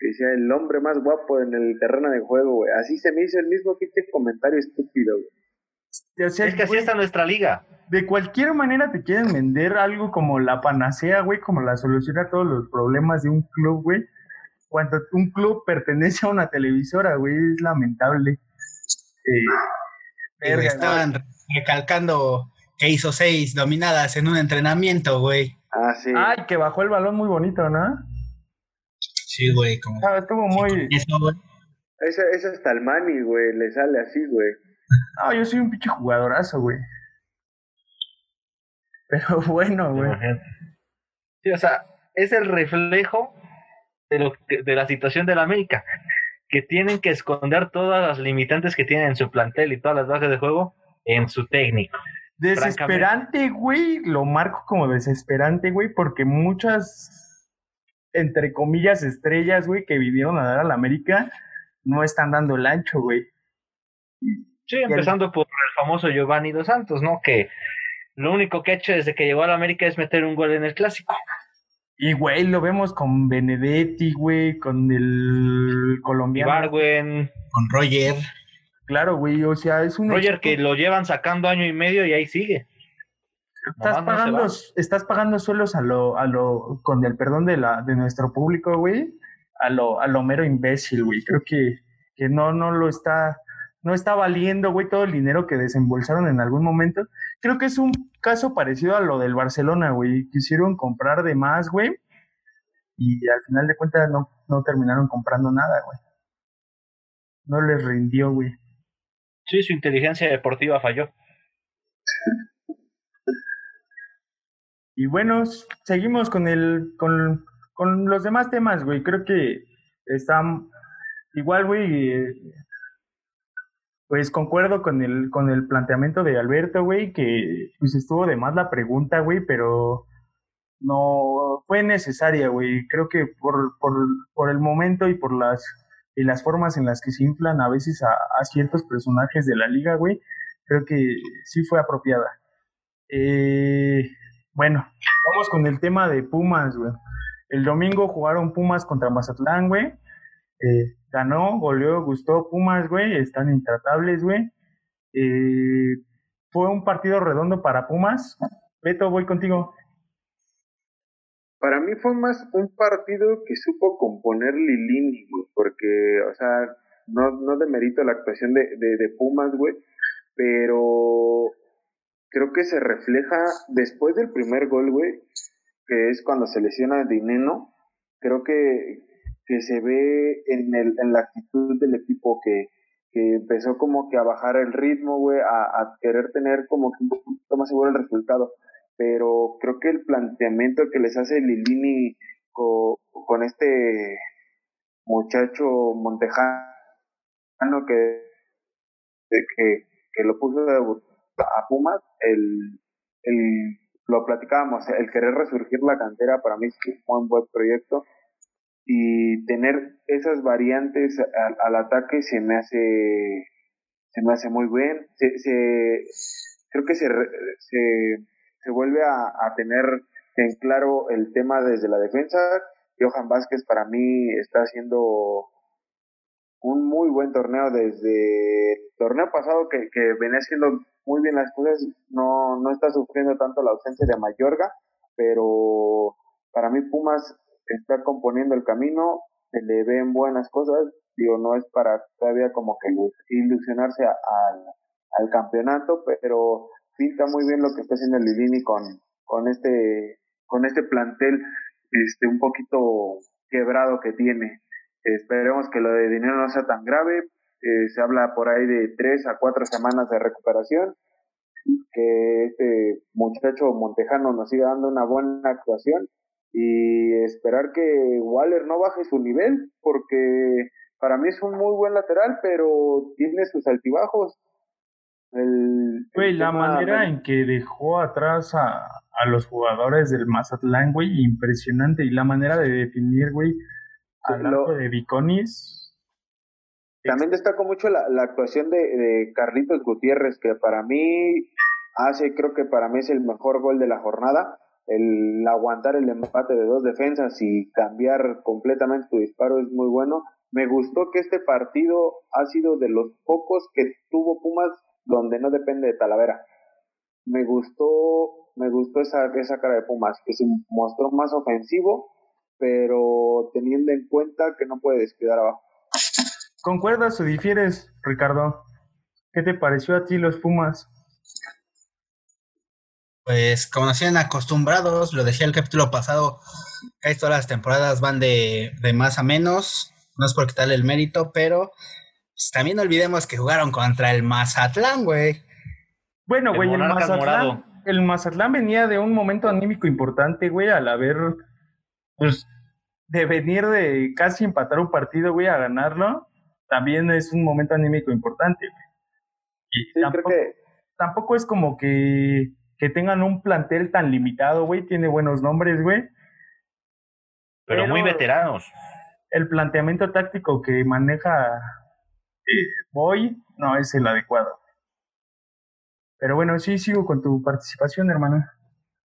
decía el hombre más guapo en el terreno de juego, güey. Así se me hizo el mismo pinche comentario estúpido, güey es que así está nuestra liga. De cualquier manera te quieren vender algo como la panacea, güey, como la solución a todos los problemas de un club, güey. Cuando un club pertenece a una televisora, güey, es lamentable. Eh, estaban recalcando que hizo seis dominadas en un entrenamiento, güey. Ah, sí. Ay, que bajó el balón muy bonito, ¿no? Sí, güey, como... Ah, estuvo muy... Eso, güey. Ese, ese hasta el Mani, güey, le sale así, güey. No, yo soy un pinche jugadorazo, güey. Pero (laughs) bueno, güey. Sí, o sea, es el reflejo de, lo que- de la situación del América, que tienen que esconder todas las limitantes que tienen en su plantel y todas las bases de juego en su técnico. Desesperante, güey. Lo marco como desesperante, güey, porque muchas, entre comillas, estrellas, güey, que vinieron a dar a la América, no están dando el ancho, güey. Sí, empezando por el famoso Giovanni Dos Santos, ¿no? Que lo único que ha hecho desde que llegó a la América es meter un gol en el clásico. Y, güey, lo vemos con Benedetti, güey, con el colombiano. Ibargüen, Con Roger. Claro, güey, o sea, es un... Roger que lo llevan sacando año y medio y ahí sigue. Estás no pagando, va. estás pagando suelos a lo, a lo, con el perdón de la, de nuestro público, güey, a lo, a lo mero imbécil, güey. Creo que, que no, no lo está, no está valiendo, güey, todo el dinero que desembolsaron en algún momento. Creo que es un caso parecido a lo del Barcelona, güey. Quisieron comprar de más, güey, y al final de cuentas no, no terminaron comprando nada, güey. No les rindió, güey. Sí, su inteligencia deportiva falló. (laughs) Y bueno, seguimos con el, con, con los demás temas, güey. Creo que están igual, güey. Pues concuerdo con el, con el planteamiento de Alberto, güey, que pues estuvo de más la pregunta, güey, pero no fue necesaria, güey. Creo que por, por, por el momento y por las, y las formas en las que se inflan a veces a, a ciertos personajes de la liga, güey, creo que sí fue apropiada. Eh, bueno, vamos con el tema de Pumas, güey. El domingo jugaron Pumas contra Mazatlán, güey. Eh, ganó, goleó, gustó Pumas, güey. Están intratables, güey. Eh, fue un partido redondo para Pumas. Beto, voy contigo. Para mí fue más un partido que supo componer Lilini, porque, o sea, no, no demerito la actuación de, de, de Pumas, güey, pero creo que se refleja después del primer gol, güey, que es cuando se lesiona Dineno, creo que, que se ve en, el, en la actitud del equipo que, que empezó como que a bajar el ritmo, güey, a, a querer tener como que un poquito más seguro el resultado pero creo que el planteamiento que les hace Lilini co- con, este muchacho montejano que, que, que lo puso a Pumas, el, el, lo platicábamos, el querer resurgir la cantera para mí fue un buen proyecto y tener esas variantes al, ataque se me hace se me hace muy bien se, se creo que se, se se vuelve a, tener en claro el tema desde la defensa. Johan Vázquez para mí está haciendo un muy buen torneo desde el torneo pasado que, venía haciendo muy bien las cosas. No, no está sufriendo tanto la ausencia de Mayorga, pero para mí Pumas está componiendo el camino, se le ven buenas cosas. Digo, no es para todavía como que ilusionarse al campeonato, pero pinta muy bien lo que está haciendo Lilini con, con este con este plantel este un poquito quebrado que tiene. Esperemos que lo de dinero no sea tan grave. Eh, se habla por ahí de tres a cuatro semanas de recuperación. Que este muchacho Montejano nos siga dando una buena actuación y esperar que Waller no baje su nivel porque para mí es un muy buen lateral, pero tiene sus altibajos. El, Güey, el la manera en que dejó atrás a, a los jugadores del Mazatlán, güey, impresionante. Y la manera de definir, güey, al Lo- de Viconis. También destaco mucho la, la actuación de, de Carlitos Gutiérrez, que para mí hace, creo que para mí es el mejor gol de la jornada. El aguantar el empate de dos defensas y cambiar completamente su disparo es muy bueno. Me gustó que este partido ha sido de los pocos que tuvo Pumas donde no depende de Talavera. Me gustó, me gustó esa, esa cara de Pumas, que se mostró más ofensivo, pero teniendo en cuenta que no puede descuidar abajo. ¿Concuerdas o difieres, Ricardo? ¿Qué te pareció a ti los Pumas? Pues como nos tienen acostumbrados, lo decía el capítulo pasado, casi todas las temporadas van de, de más a menos, no es por quitarle el mérito, pero también no olvidemos que jugaron contra el Mazatlán, güey. Bueno, güey, el, Mazatlán, el Mazatlán venía de un momento anímico importante, güey, al haber, pues, de venir de casi empatar un partido, güey, a ganarlo, también es un momento anímico importante, güey. Y tampoco, tampoco es como que, que tengan un plantel tan limitado, güey, tiene buenos nombres, güey. Pero, muy veteranos. El planteamiento táctico que maneja eh, Boy no es el adecuado. Pero bueno, sí, sigo con tu participación, hermano.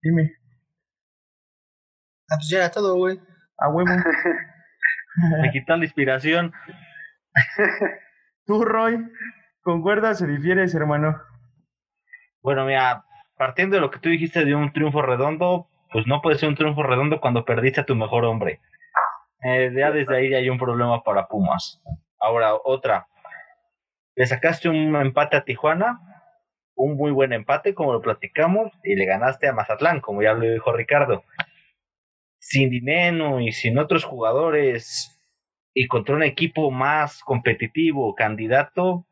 Dime. Ah, pues ya era todo, güey. A huevo. Me quitan la inspiración. Tú, Roy, ¿concuerdas o difieres, hermano? Bueno, mira, partiendo de lo que tú dijiste de un triunfo redondo, pues no puede ser un triunfo redondo cuando perdiste a tu mejor hombre. Eh, ya desde ahí ya hay un problema para Pumas. Ahora, otra. Le sacaste un empate a Tijuana, un muy buen empate, como lo platicamos, y le ganaste a Mazatlán, como ya lo dijo Ricardo. Sin dinero y sin otros jugadores y contra un equipo más competitivo, candidato,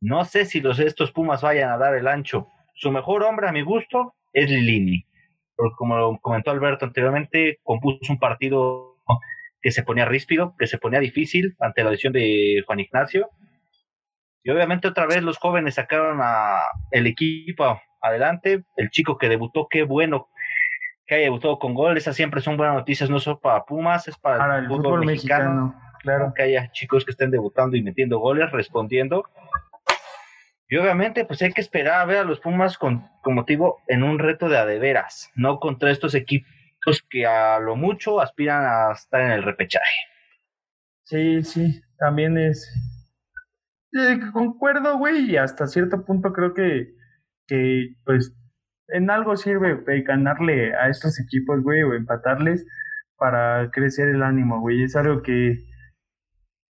no sé si los estos Pumas vayan a dar el ancho. Su mejor hombre, a mi gusto, es Lilini. Como lo comentó Alberto anteriormente, compuso un partido que se ponía ríspido, que se ponía difícil ante la lesión de Juan Ignacio. Y obviamente otra vez los jóvenes sacaron a el equipo adelante. El chico que debutó, qué bueno que haya debutado con gol. Esas siempre son buenas noticias, no solo para Pumas, es para, el, fútbol, mexicano. Claro. Que haya chicos que estén debutando y metiendo goles, respondiendo. Y obviamente, pues hay que esperar a ver a los Pumas con, motivo en un reto de adeveras, no contra estos equipos que a lo mucho aspiran a estar en el repechaje. Sí, sí, también es. Concuerdo, güey, y hasta cierto punto creo que, que, pues, en algo sirve ganarle a estos equipos, güey, o empatarles para crecer el ánimo, güey. Es algo que,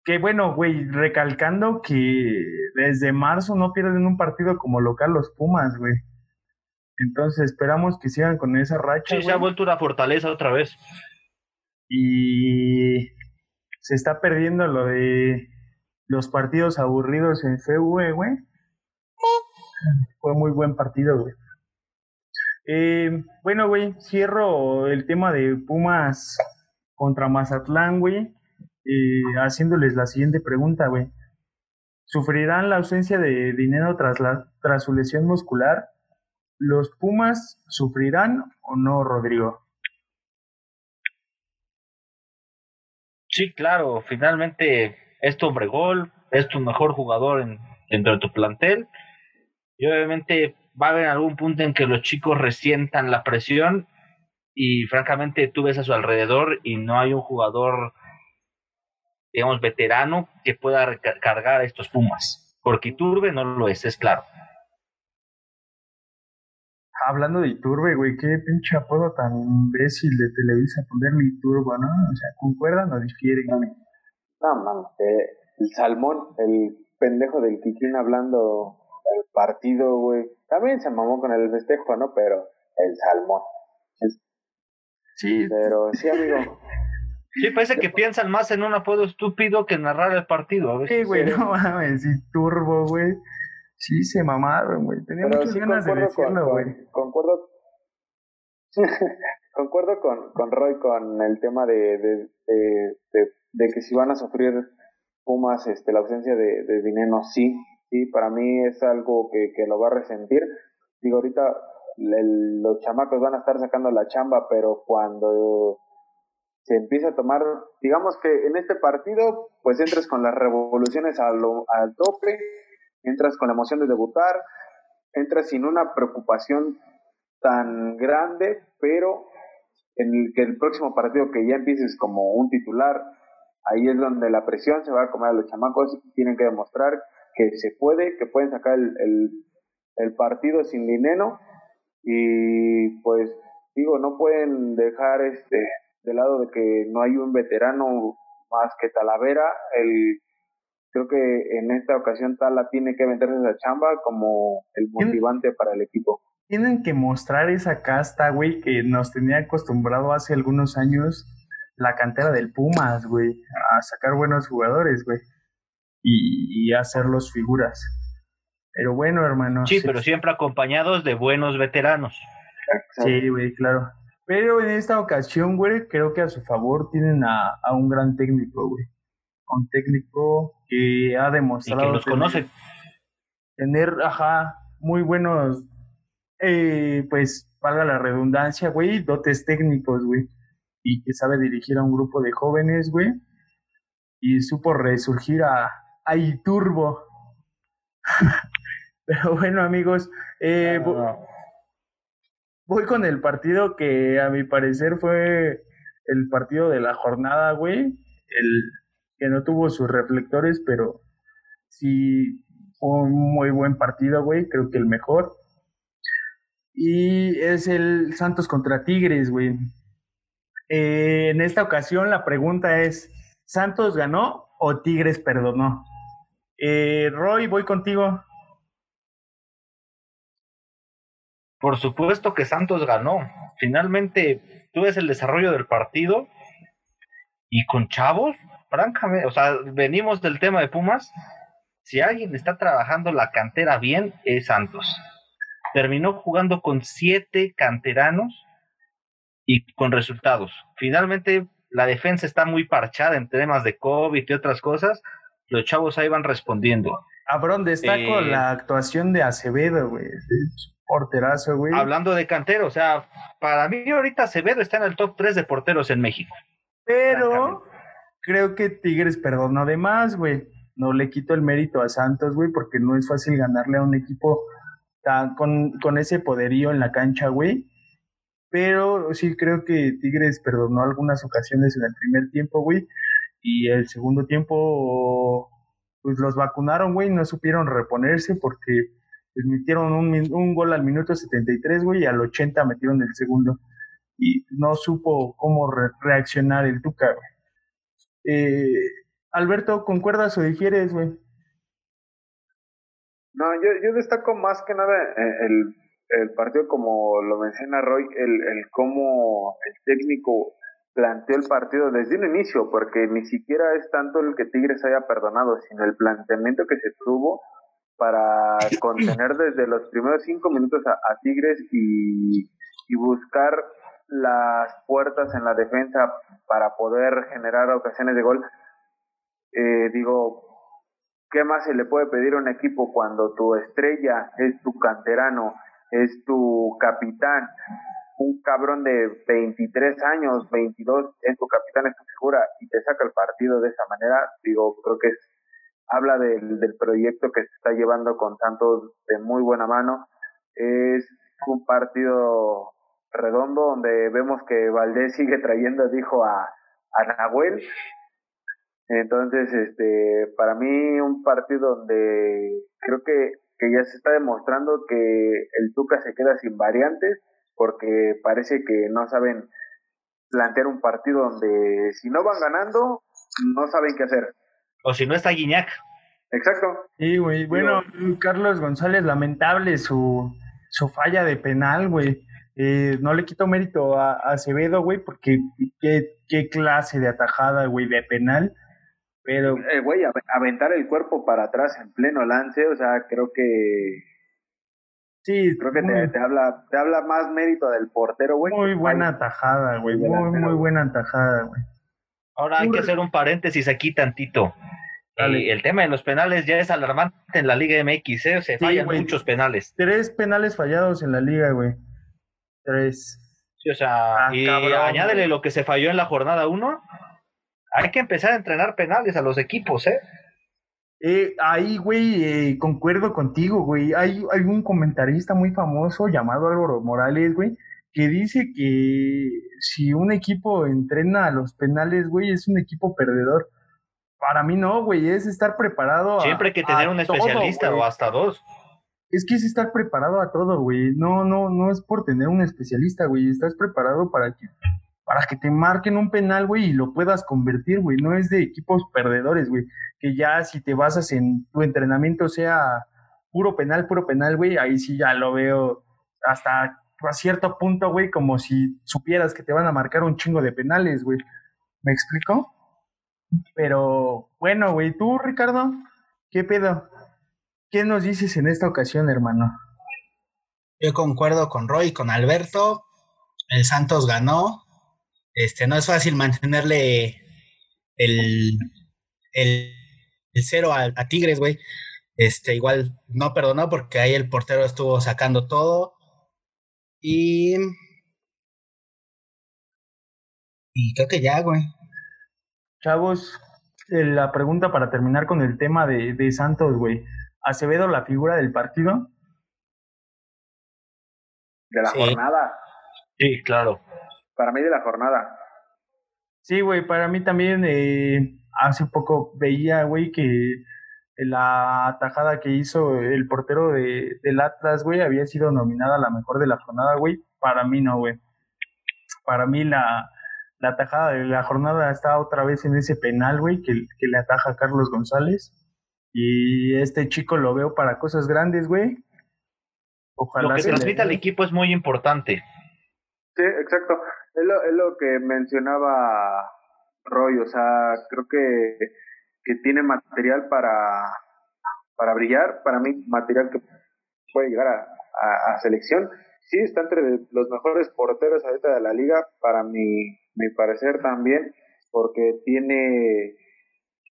que bueno, güey, recalcando que desde marzo no pierden un partido como local los Pumas, güey. Entonces esperamos que sigan con esa racha. Sí, se ha vuelto una fortaleza otra vez. Y se está perdiendo lo de los partidos aburridos en FV, güey. Fue muy buen partido, güey. Eh, bueno, güey, cierro el tema de Pumas contra Mazatlán, güey haciéndoles la siguiente pregunta, güey. ¿Sufrirán la ausencia de dinero tras, la, tras su lesión muscular? ¿Los Pumas sufrirán o no, Rodrigo? Sí, claro, finalmente es tu hombre gol, es tu mejor jugador en, dentro de tu plantel y obviamente va a haber algún punto en que los chicos resientan la presión y francamente tú ves a su alrededor y no hay un jugador digamos, veterano que pueda cargar a estos Pumas. Porque Iturbe no lo es, es claro. Hablando de Iturbe, güey, qué pinche apodo tan imbécil de Televisa ponerle Iturbo, ¿no? O sea, ¿concuerdan o difieren? No, mames, el Salmón, el pendejo del Kikín hablando del partido, güey. También se mamó con el festejo, ¿no? Pero el Salmón. Sí. Pero sí, amigo. Sí, parece que piensan más en un apodo estúpido que narrar el partido. A Sí, güey, no mames, sí, turbo, güey. Sí, se mamaron, güey. Tenía muchas ganas de decirlo, güey. Concuerdo, (laughs) concuerdo con, con Roy con el tema de, de, de, de, que si van a sufrir Pumas este, la ausencia de, de dinero, sí. Sí, para mí es algo que, que lo va a resentir. Digo, ahorita los chamacos van a estar sacando la chamba, pero cuando se empieza a tomar, digamos que en este partido, pues entras con las revoluciones al, al tope, entras con la emoción de debutar, entras sin una preocupación tan grande, pero en el que el próximo partido que ya empieces como un titular, ahí es donde la presión se va a comer a los chamacos, tienen que demostrar que se puede, que pueden sacar el, el, el partido sin dinero y pues digo, no pueden dejar este del lado de que no hay un veterano más que Talavera, el creo que en esta ocasión Tala tiene que meterse esa chamba como el motivante para el equipo. tienen que mostrar esa casta, güey, que nos tenía acostumbrado hace algunos años la cantera del Pumas, güey, a sacar buenos jugadores, güey, y, y hacerlos figuras. Pero bueno, hermano. Sí, pero siempre acompañados de buenos veteranos. Sí, güey, claro. Pero en esta ocasión, güey, creo que a su favor tienen a, a un gran técnico, güey. Un técnico que ha demostrado. Y que los tener, conoce. Tener, ajá, muy buenos, eh, pues, valga la redundancia, güey, dotes técnicos, güey. Y que sabe dirigir a un grupo de jóvenes, güey. Y supo resurgir a, a Iturbo. (laughs) Pero bueno, amigos, eh, No, no, no. Voy con el partido que a mi parecer fue el partido de la jornada, güey. El que no tuvo sus reflectores, pero sí fue un muy buen partido, güey. Creo que el mejor. Y es el Santos contra Tigres, güey. Eh, en esta ocasión la pregunta es, ¿Santos ganó o Tigres perdonó? Eh, Roy, voy contigo. Por supuesto que Santos ganó. Finalmente, tú ves el desarrollo del partido y con chavos, francamente, o sea, venimos del tema de Pumas. Si alguien está trabajando la cantera bien, es Santos. Terminó jugando con siete canteranos y con resultados. Finalmente, la defensa está muy parchada en temas de COVID y otras cosas. Los chavos ahí van respondiendo. Cabrón, destaco Eh, la actuación de Acevedo, güey. Porterazo, güey. Hablando de cantero, o sea, para mí ahorita Acevedo está en el top 3 de porteros en México. Pero creo que Tigres perdonó de más, güey. No le quito el mérito a Santos, güey, porque no es fácil ganarle a un equipo tan, con, con ese poderío en la cancha, güey. Pero sí creo que Tigres perdonó algunas ocasiones en el primer tiempo, güey. Y el segundo tiempo, pues los vacunaron, güey, no supieron reponerse porque metieron un, un gol al minuto 73, güey, y al 80 metieron el segundo. Y no supo cómo re- reaccionar el Tuca, güey. Eh, Alberto, ¿concuerdas o difieres, güey? No, yo, yo destaco más que nada eh, el, el partido, como lo menciona Roy, el, el cómo el técnico planteó el partido desde un inicio, porque ni siquiera es tanto el que Tigres haya perdonado, sino el planteamiento que se tuvo para (clears throat) contener desde los primeros cinco minutos a, a Tigres y, y buscar las puertas en la defensa para poder generar ocasiones de gol. Eh, digo, ¿qué más se le puede pedir a un equipo cuando tu estrella es tu canterano, es tu capitán, un cabrón de 23 años, 22, es tu capitán, es tu figura y te saca el partido de esa manera? Digo, creo que es, habla del, del proyecto que se está llevando con Santos de muy buena mano. Es un partido redondo donde vemos que Valdés sigue trayendo, dijo, a, a Nahuel, entonces, este, para mí un partido donde creo que, que ya se está demostrando que el Tuca se queda sin variantes porque parece que no saben plantear un partido donde si no van ganando, no saben qué hacer. O si no está Guiñac. Exacto. Sí, güey. Bueno, Carlos González, lamentable su, su falla de penal, güey. Eh, no le quito mérito a, a Acevedo, güey, porque qué, qué clase de atajada, güey, de penal. Pero Eh, güey, ave- aventar el cuerpo para atrás en pleno lance, o sea, creo que sí, creo que te, muy, te habla te habla más mérito del portero, güey. muy buena atajada, güey. Muy Muy, buena atajada, güey. Ahora hay que hacer un paréntesis aquí tantito. Dale. El tema de los penales ya es alarmante en la Liga MX, ¿eh? Se Sí, fallan güey. muchos penales. Tres penales fallados en la liga, güey. Tres. Sí, o sea, Ah, y cabrón, añádele güey. lo que se falló en la jornada 1. Hay que empezar a entrenar penales a los equipos, ¿eh? Eh, ahí, güey, eh, concuerdo contigo, güey. Hay, hay un comentarista muy famoso llamado Álvaro Morales, güey, que dice que si un equipo entrena a los penales, güey, es un equipo perdedor. Para mí no, güey, es estar preparado Siempre hay que tener a un especialista o hasta dos. Es que es estar preparado a todo, güey. No, no, no es por tener un especialista, güey. Estás preparado para que, para que te marquen un penal, güey, y lo puedas convertir, güey. No es de equipos perdedores, güey. Que ya si te basas en tu entrenamiento sea puro penal, puro penal, güey, ahí sí ya lo veo hasta a cierto punto, güey, como si supieras que te van a marcar un chingo de penales, güey. ¿Me explico? Pero bueno, güey, tú, Ricardo, ¿qué pedo? ¿Qué nos dices en esta ocasión, hermano? Yo concuerdo con Roy, con Alberto. El Santos ganó. Este, no es fácil mantenerle el, el, cero a, a Tigres, güey. Este, igual no perdonó porque ahí el portero estuvo sacando todo. Y. Y creo que ya, güey. Chavos, eh, la pregunta para terminar con el tema de, de Santos, güey. ¿Acevedo la figura del partido? De la jornada. Sí, claro. Para mí de la jornada. Sí, güey, para mí también eh, hace poco veía, güey, que la atajada que hizo el portero de, del Atlas, güey, había sido nominada a la mejor de la jornada, güey. Para mí no, güey. Para mí la, la atajada de la jornada está otra vez en ese penal, güey, que, que le ataja a Carlos González. Y este chico lo veo para cosas grandes, güey. Ojalá lo que transmite al equipo es muy importante. Sí, exacto. Es lo, es lo que mencionaba Roy, o sea, creo que que tiene material para, para brillar, para mí material que puede llegar a, a, selección. Sí, está entre los mejores porteros ahorita de la liga, para mi, mi parecer también, porque tiene,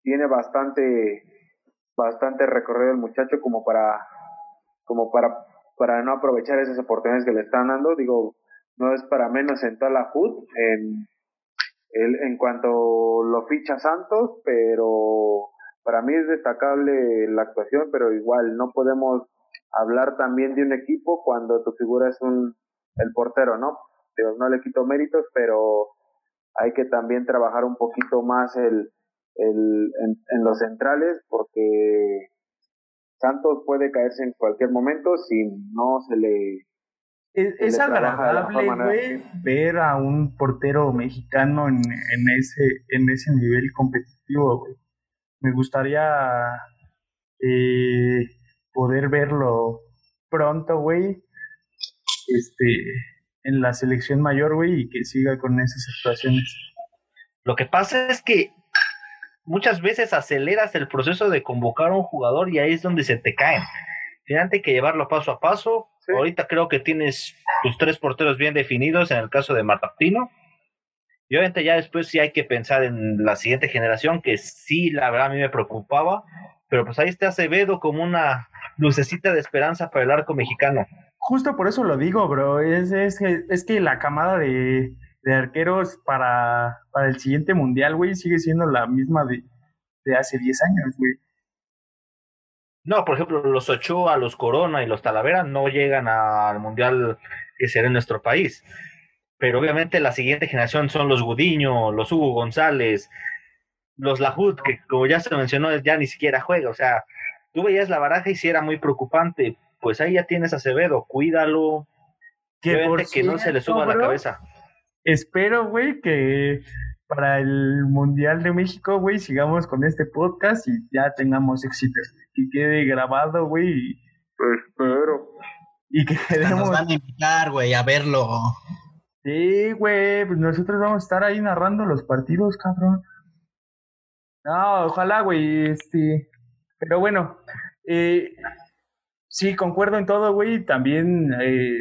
tiene bastante, bastante recorrido el muchacho como para, como para, para no aprovechar esas oportunidades que le están dando. Digo, no es para menos en toda la HUD, en, en cuanto lo ficha Santos, pero para mí es destacable la actuación, pero igual no podemos hablar también de un equipo cuando tu figura es un el portero, ¿no? no le quito méritos, pero hay que también trabajar un poquito más el, el en los centrales porque Santos puede caerse en cualquier momento si no se le es, agradable, güey, ver a un portero mexicano en, en, ese, en ese nivel competitivo, güey. Me gustaría eh, poder verlo pronto, güey, este, en la selección mayor, güey, y que siga con esas actuaciones. Lo que pasa es que muchas veces aceleras el proceso de convocar a un jugador y ahí es donde se te caen. Tienes que llevarlo paso a paso. Ahorita creo que tienes tus tres porteros bien definidos en el caso de Martino. Y obviamente ya después sí hay que pensar en la siguiente generación, que sí, la verdad a mí me preocupaba. Pero pues ahí está Acevedo como una lucecita de esperanza para el arco mexicano. Justo por eso lo digo, bro. Es, es, es que la camada de, de arqueros para, para el siguiente mundial, güey, sigue siendo la misma de, de hace 10 años, güey. No, por ejemplo, los Ochoa, los Corona y los Talavera no llegan al mundial que será en nuestro país. Pero obviamente la siguiente generación son los Gudiño, los Hugo González, los Lajut, que como ya se mencionó, ya ni siquiera juega. O sea, tú veías la baraja y si era muy preocupante. Pues ahí ya tienes a Acevedo, cuídalo. Que, que no se le suba la cabeza. Espero, güey, que para el Mundial de México, güey, sigamos con este podcast y ya tengamos éxito. Que quede grabado, güey. Pues espero. Y que Nos van a invitar, güey, a verlo. Sí, güey, pues nosotros vamos a estar ahí narrando los partidos, cabrón. No, ojalá, güey, este. Pero bueno, eh, sí, concuerdo en todo, güey. También eh,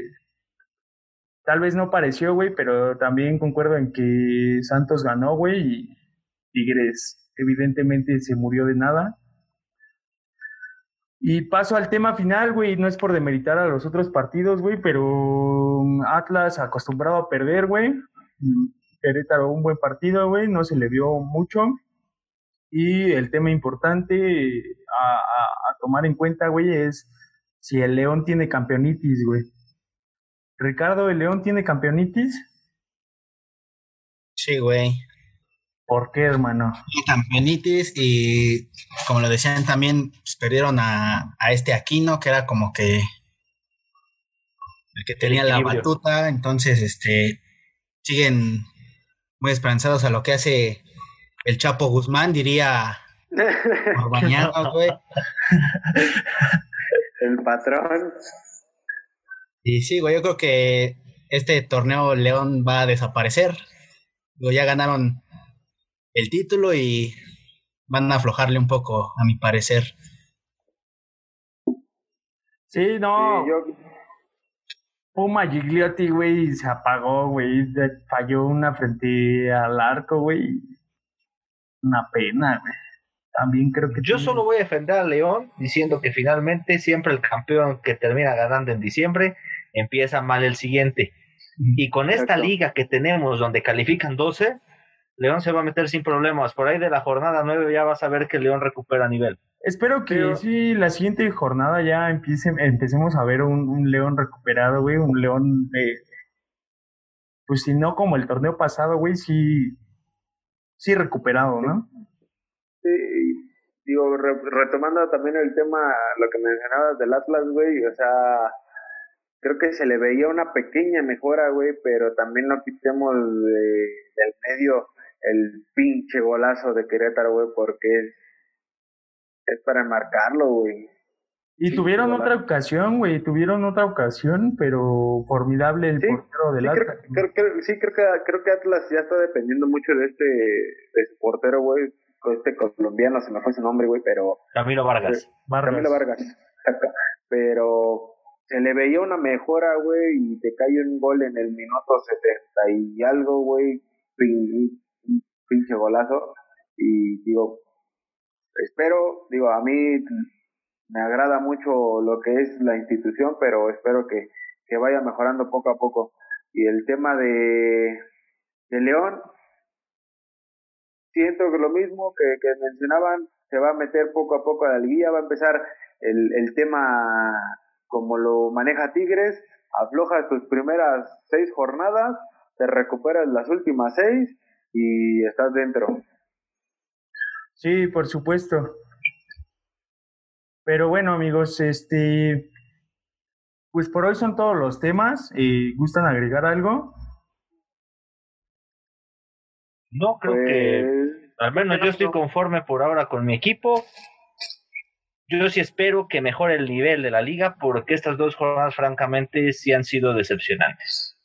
tal vez no pareció, güey, pero también concuerdo en que Santos ganó, güey, y Tigres evidentemente se murió de nada. Y paso al tema final, güey, no es por demeritar a los otros partidos, güey, pero Atlas acostumbrado a perder, güey. Querétaro un buen partido, güey, no se le vio mucho. Y el tema importante a, a tomar en cuenta, güey, es si el León tiene campeonitis, güey. Ricardo, ¿el León tiene campeonitis? Sí, güey. ¿Por qué, hermano? campeonitis y, como lo decían también, pues, perdieron a, a, este Aquino, que era como que el que tenía la batuta. Entonces, este, siguen muy esperanzados a lo que hace el Chapo Guzmán, diría (laughs) güey. El patrón. Y sí, güey, yo creo que este torneo León va a desaparecer. ya ganaron el título y van a aflojarle un poco, a mi parecer. Sí, no. Puma Gigliotti, güey, se apagó, güey. Falló una frente al arco, güey. Una pena, güey. También creo que. Yo solo voy a defender a León diciendo que finalmente siempre el campeón que termina ganando en diciembre empieza mal el siguiente. Y con esta liga que tenemos donde califican 12, León se va a meter sin problemas. Por ahí de la jornada 9 ya vas a ver que León recupera nivel. Espero que sí, la siguiente jornada ya empiece, empecemos a ver un, León recuperado, güey, un León de... Pues si no como el torneo pasado, güey, sí, sí recuperado, ¿no? Sí, digo, retomando también el tema, lo que mencionabas del Atlas, güey, o sea, creo que se le veía una pequeña mejora, güey, pero también no quitemos del medio el pinche golazo de Querétaro, güey, porque es es para marcarlo, güey. Y tuvieron otra ocasión, güey, tuvieron otra ocasión, pero formidable el portero del Atlas. sí, creo que, creo que Atlas ya está dependiendo mucho de este, de su portero, güey, este colombiano, se me fue su nombre, güey, pero... Camilo Vargas. Camilo Vargas, Pero se le veía una mejora, güey, y te cae un gol en el minuto setenta y algo, güey, pinche golazo, y digo, espero, digo, a mí me agrada mucho lo que es la institución, pero espero que, que vaya mejorando poco a poco. Y el tema de, de León, siento que lo mismo que, que mencionaban, se va a meter poco a poco a la liguilla, va a empezar el, el tema como lo maneja Tigres, aflojas tus primeras seis jornadas, te recuperas las últimas seis y estás dentro. Sí, por supuesto. Pero bueno, amigos, este, pues por hoy son todos los temas. Eh, ¿Gustan agregar algo? No, creo que pues, al menos yo estoy conforme por ahora con mi equipo. Yo sí espero que mejore el nivel de la liga porque estas dos jornadas francamente sí han sido decepcionantes.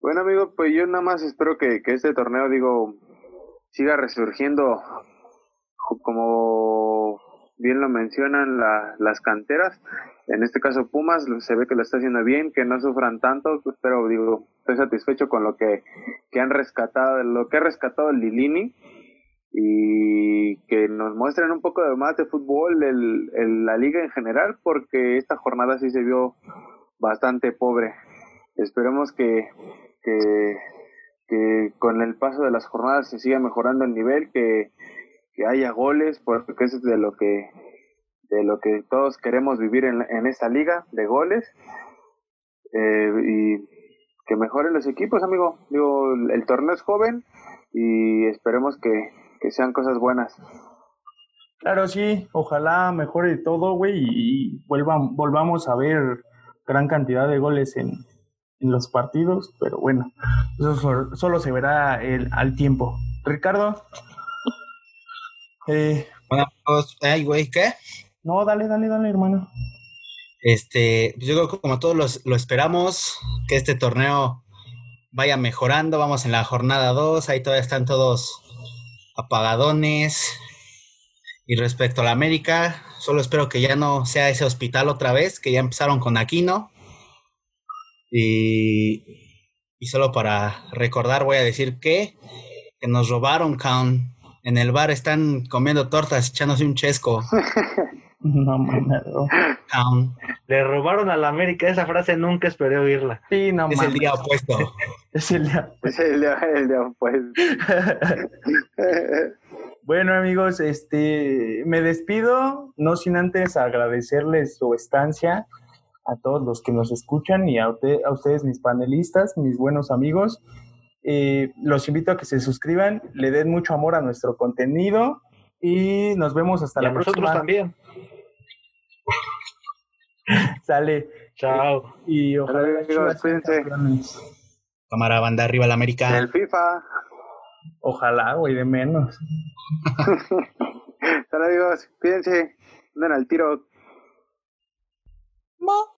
Bueno amigos, pues yo nada más espero que, que este torneo, digo, siga resurgiendo como bien lo mencionan las canteras, en este caso Pumas se ve que lo está haciendo bien, que no sufran tanto, pues, pero digo, estoy satisfecho con lo que, que han rescatado, lo que ha rescatado Lilini y que nos muestren un poco de más de fútbol el, la liga en general, porque esta jornada sí se vio bastante pobre. Esperemos que, que, con el paso de las jornadas se siga mejorando el nivel, que que haya goles, porque eso es de lo que de lo que todos queremos vivir en, en esta liga de goles eh, y que mejoren los equipos, amigo. Digo, el torneo es joven y esperemos que, que sean cosas buenas. Claro, sí, ojalá mejore todo, güey, y vuelvan, volvamos a ver gran cantidad de goles en, en los partidos, pero bueno, eso solo se verá el, al tiempo. Ricardo. (laughs) Eh, bueno, pues, ay, güey, ¿qué? No, dale, dale, dale, hermano. Este, pues yo creo que como todos los, lo esperamos, que este torneo vaya mejorando. Vamos en la jornada 2, ahí todavía están todos apagadones. Y respecto a la América, solo espero que ya no sea ese hospital otra vez, que ya empezaron con Aquino. Y, y solo para recordar, voy a decir que, que nos robaron, Count en el bar están comiendo tortas, echándose un chesco. (laughs) (laughs) no mames. Le robaron a la América, esa frase nunca esperé oírla. Sí, no es el día opuesto. (laughs) es el día, es el día, el día opuesto. (laughs) bueno, amigos, este me despido, no sin antes agradecerles su estancia a todos los que nos escuchan y a, a ustedes, mis panelistas, mis buenos amigos. Eh, los invito a que se suscriban, le den mucho amor a nuestro contenido y nos vemos hasta la próxima. Nosotros también. (laughs) Sale. Chao. Y ojalá. Cámara, banda arriba la América. El FIFA. Ojalá, güey, de menos. (laughs) Sale, amigos. Cuídense. Anden al tiro. Mo.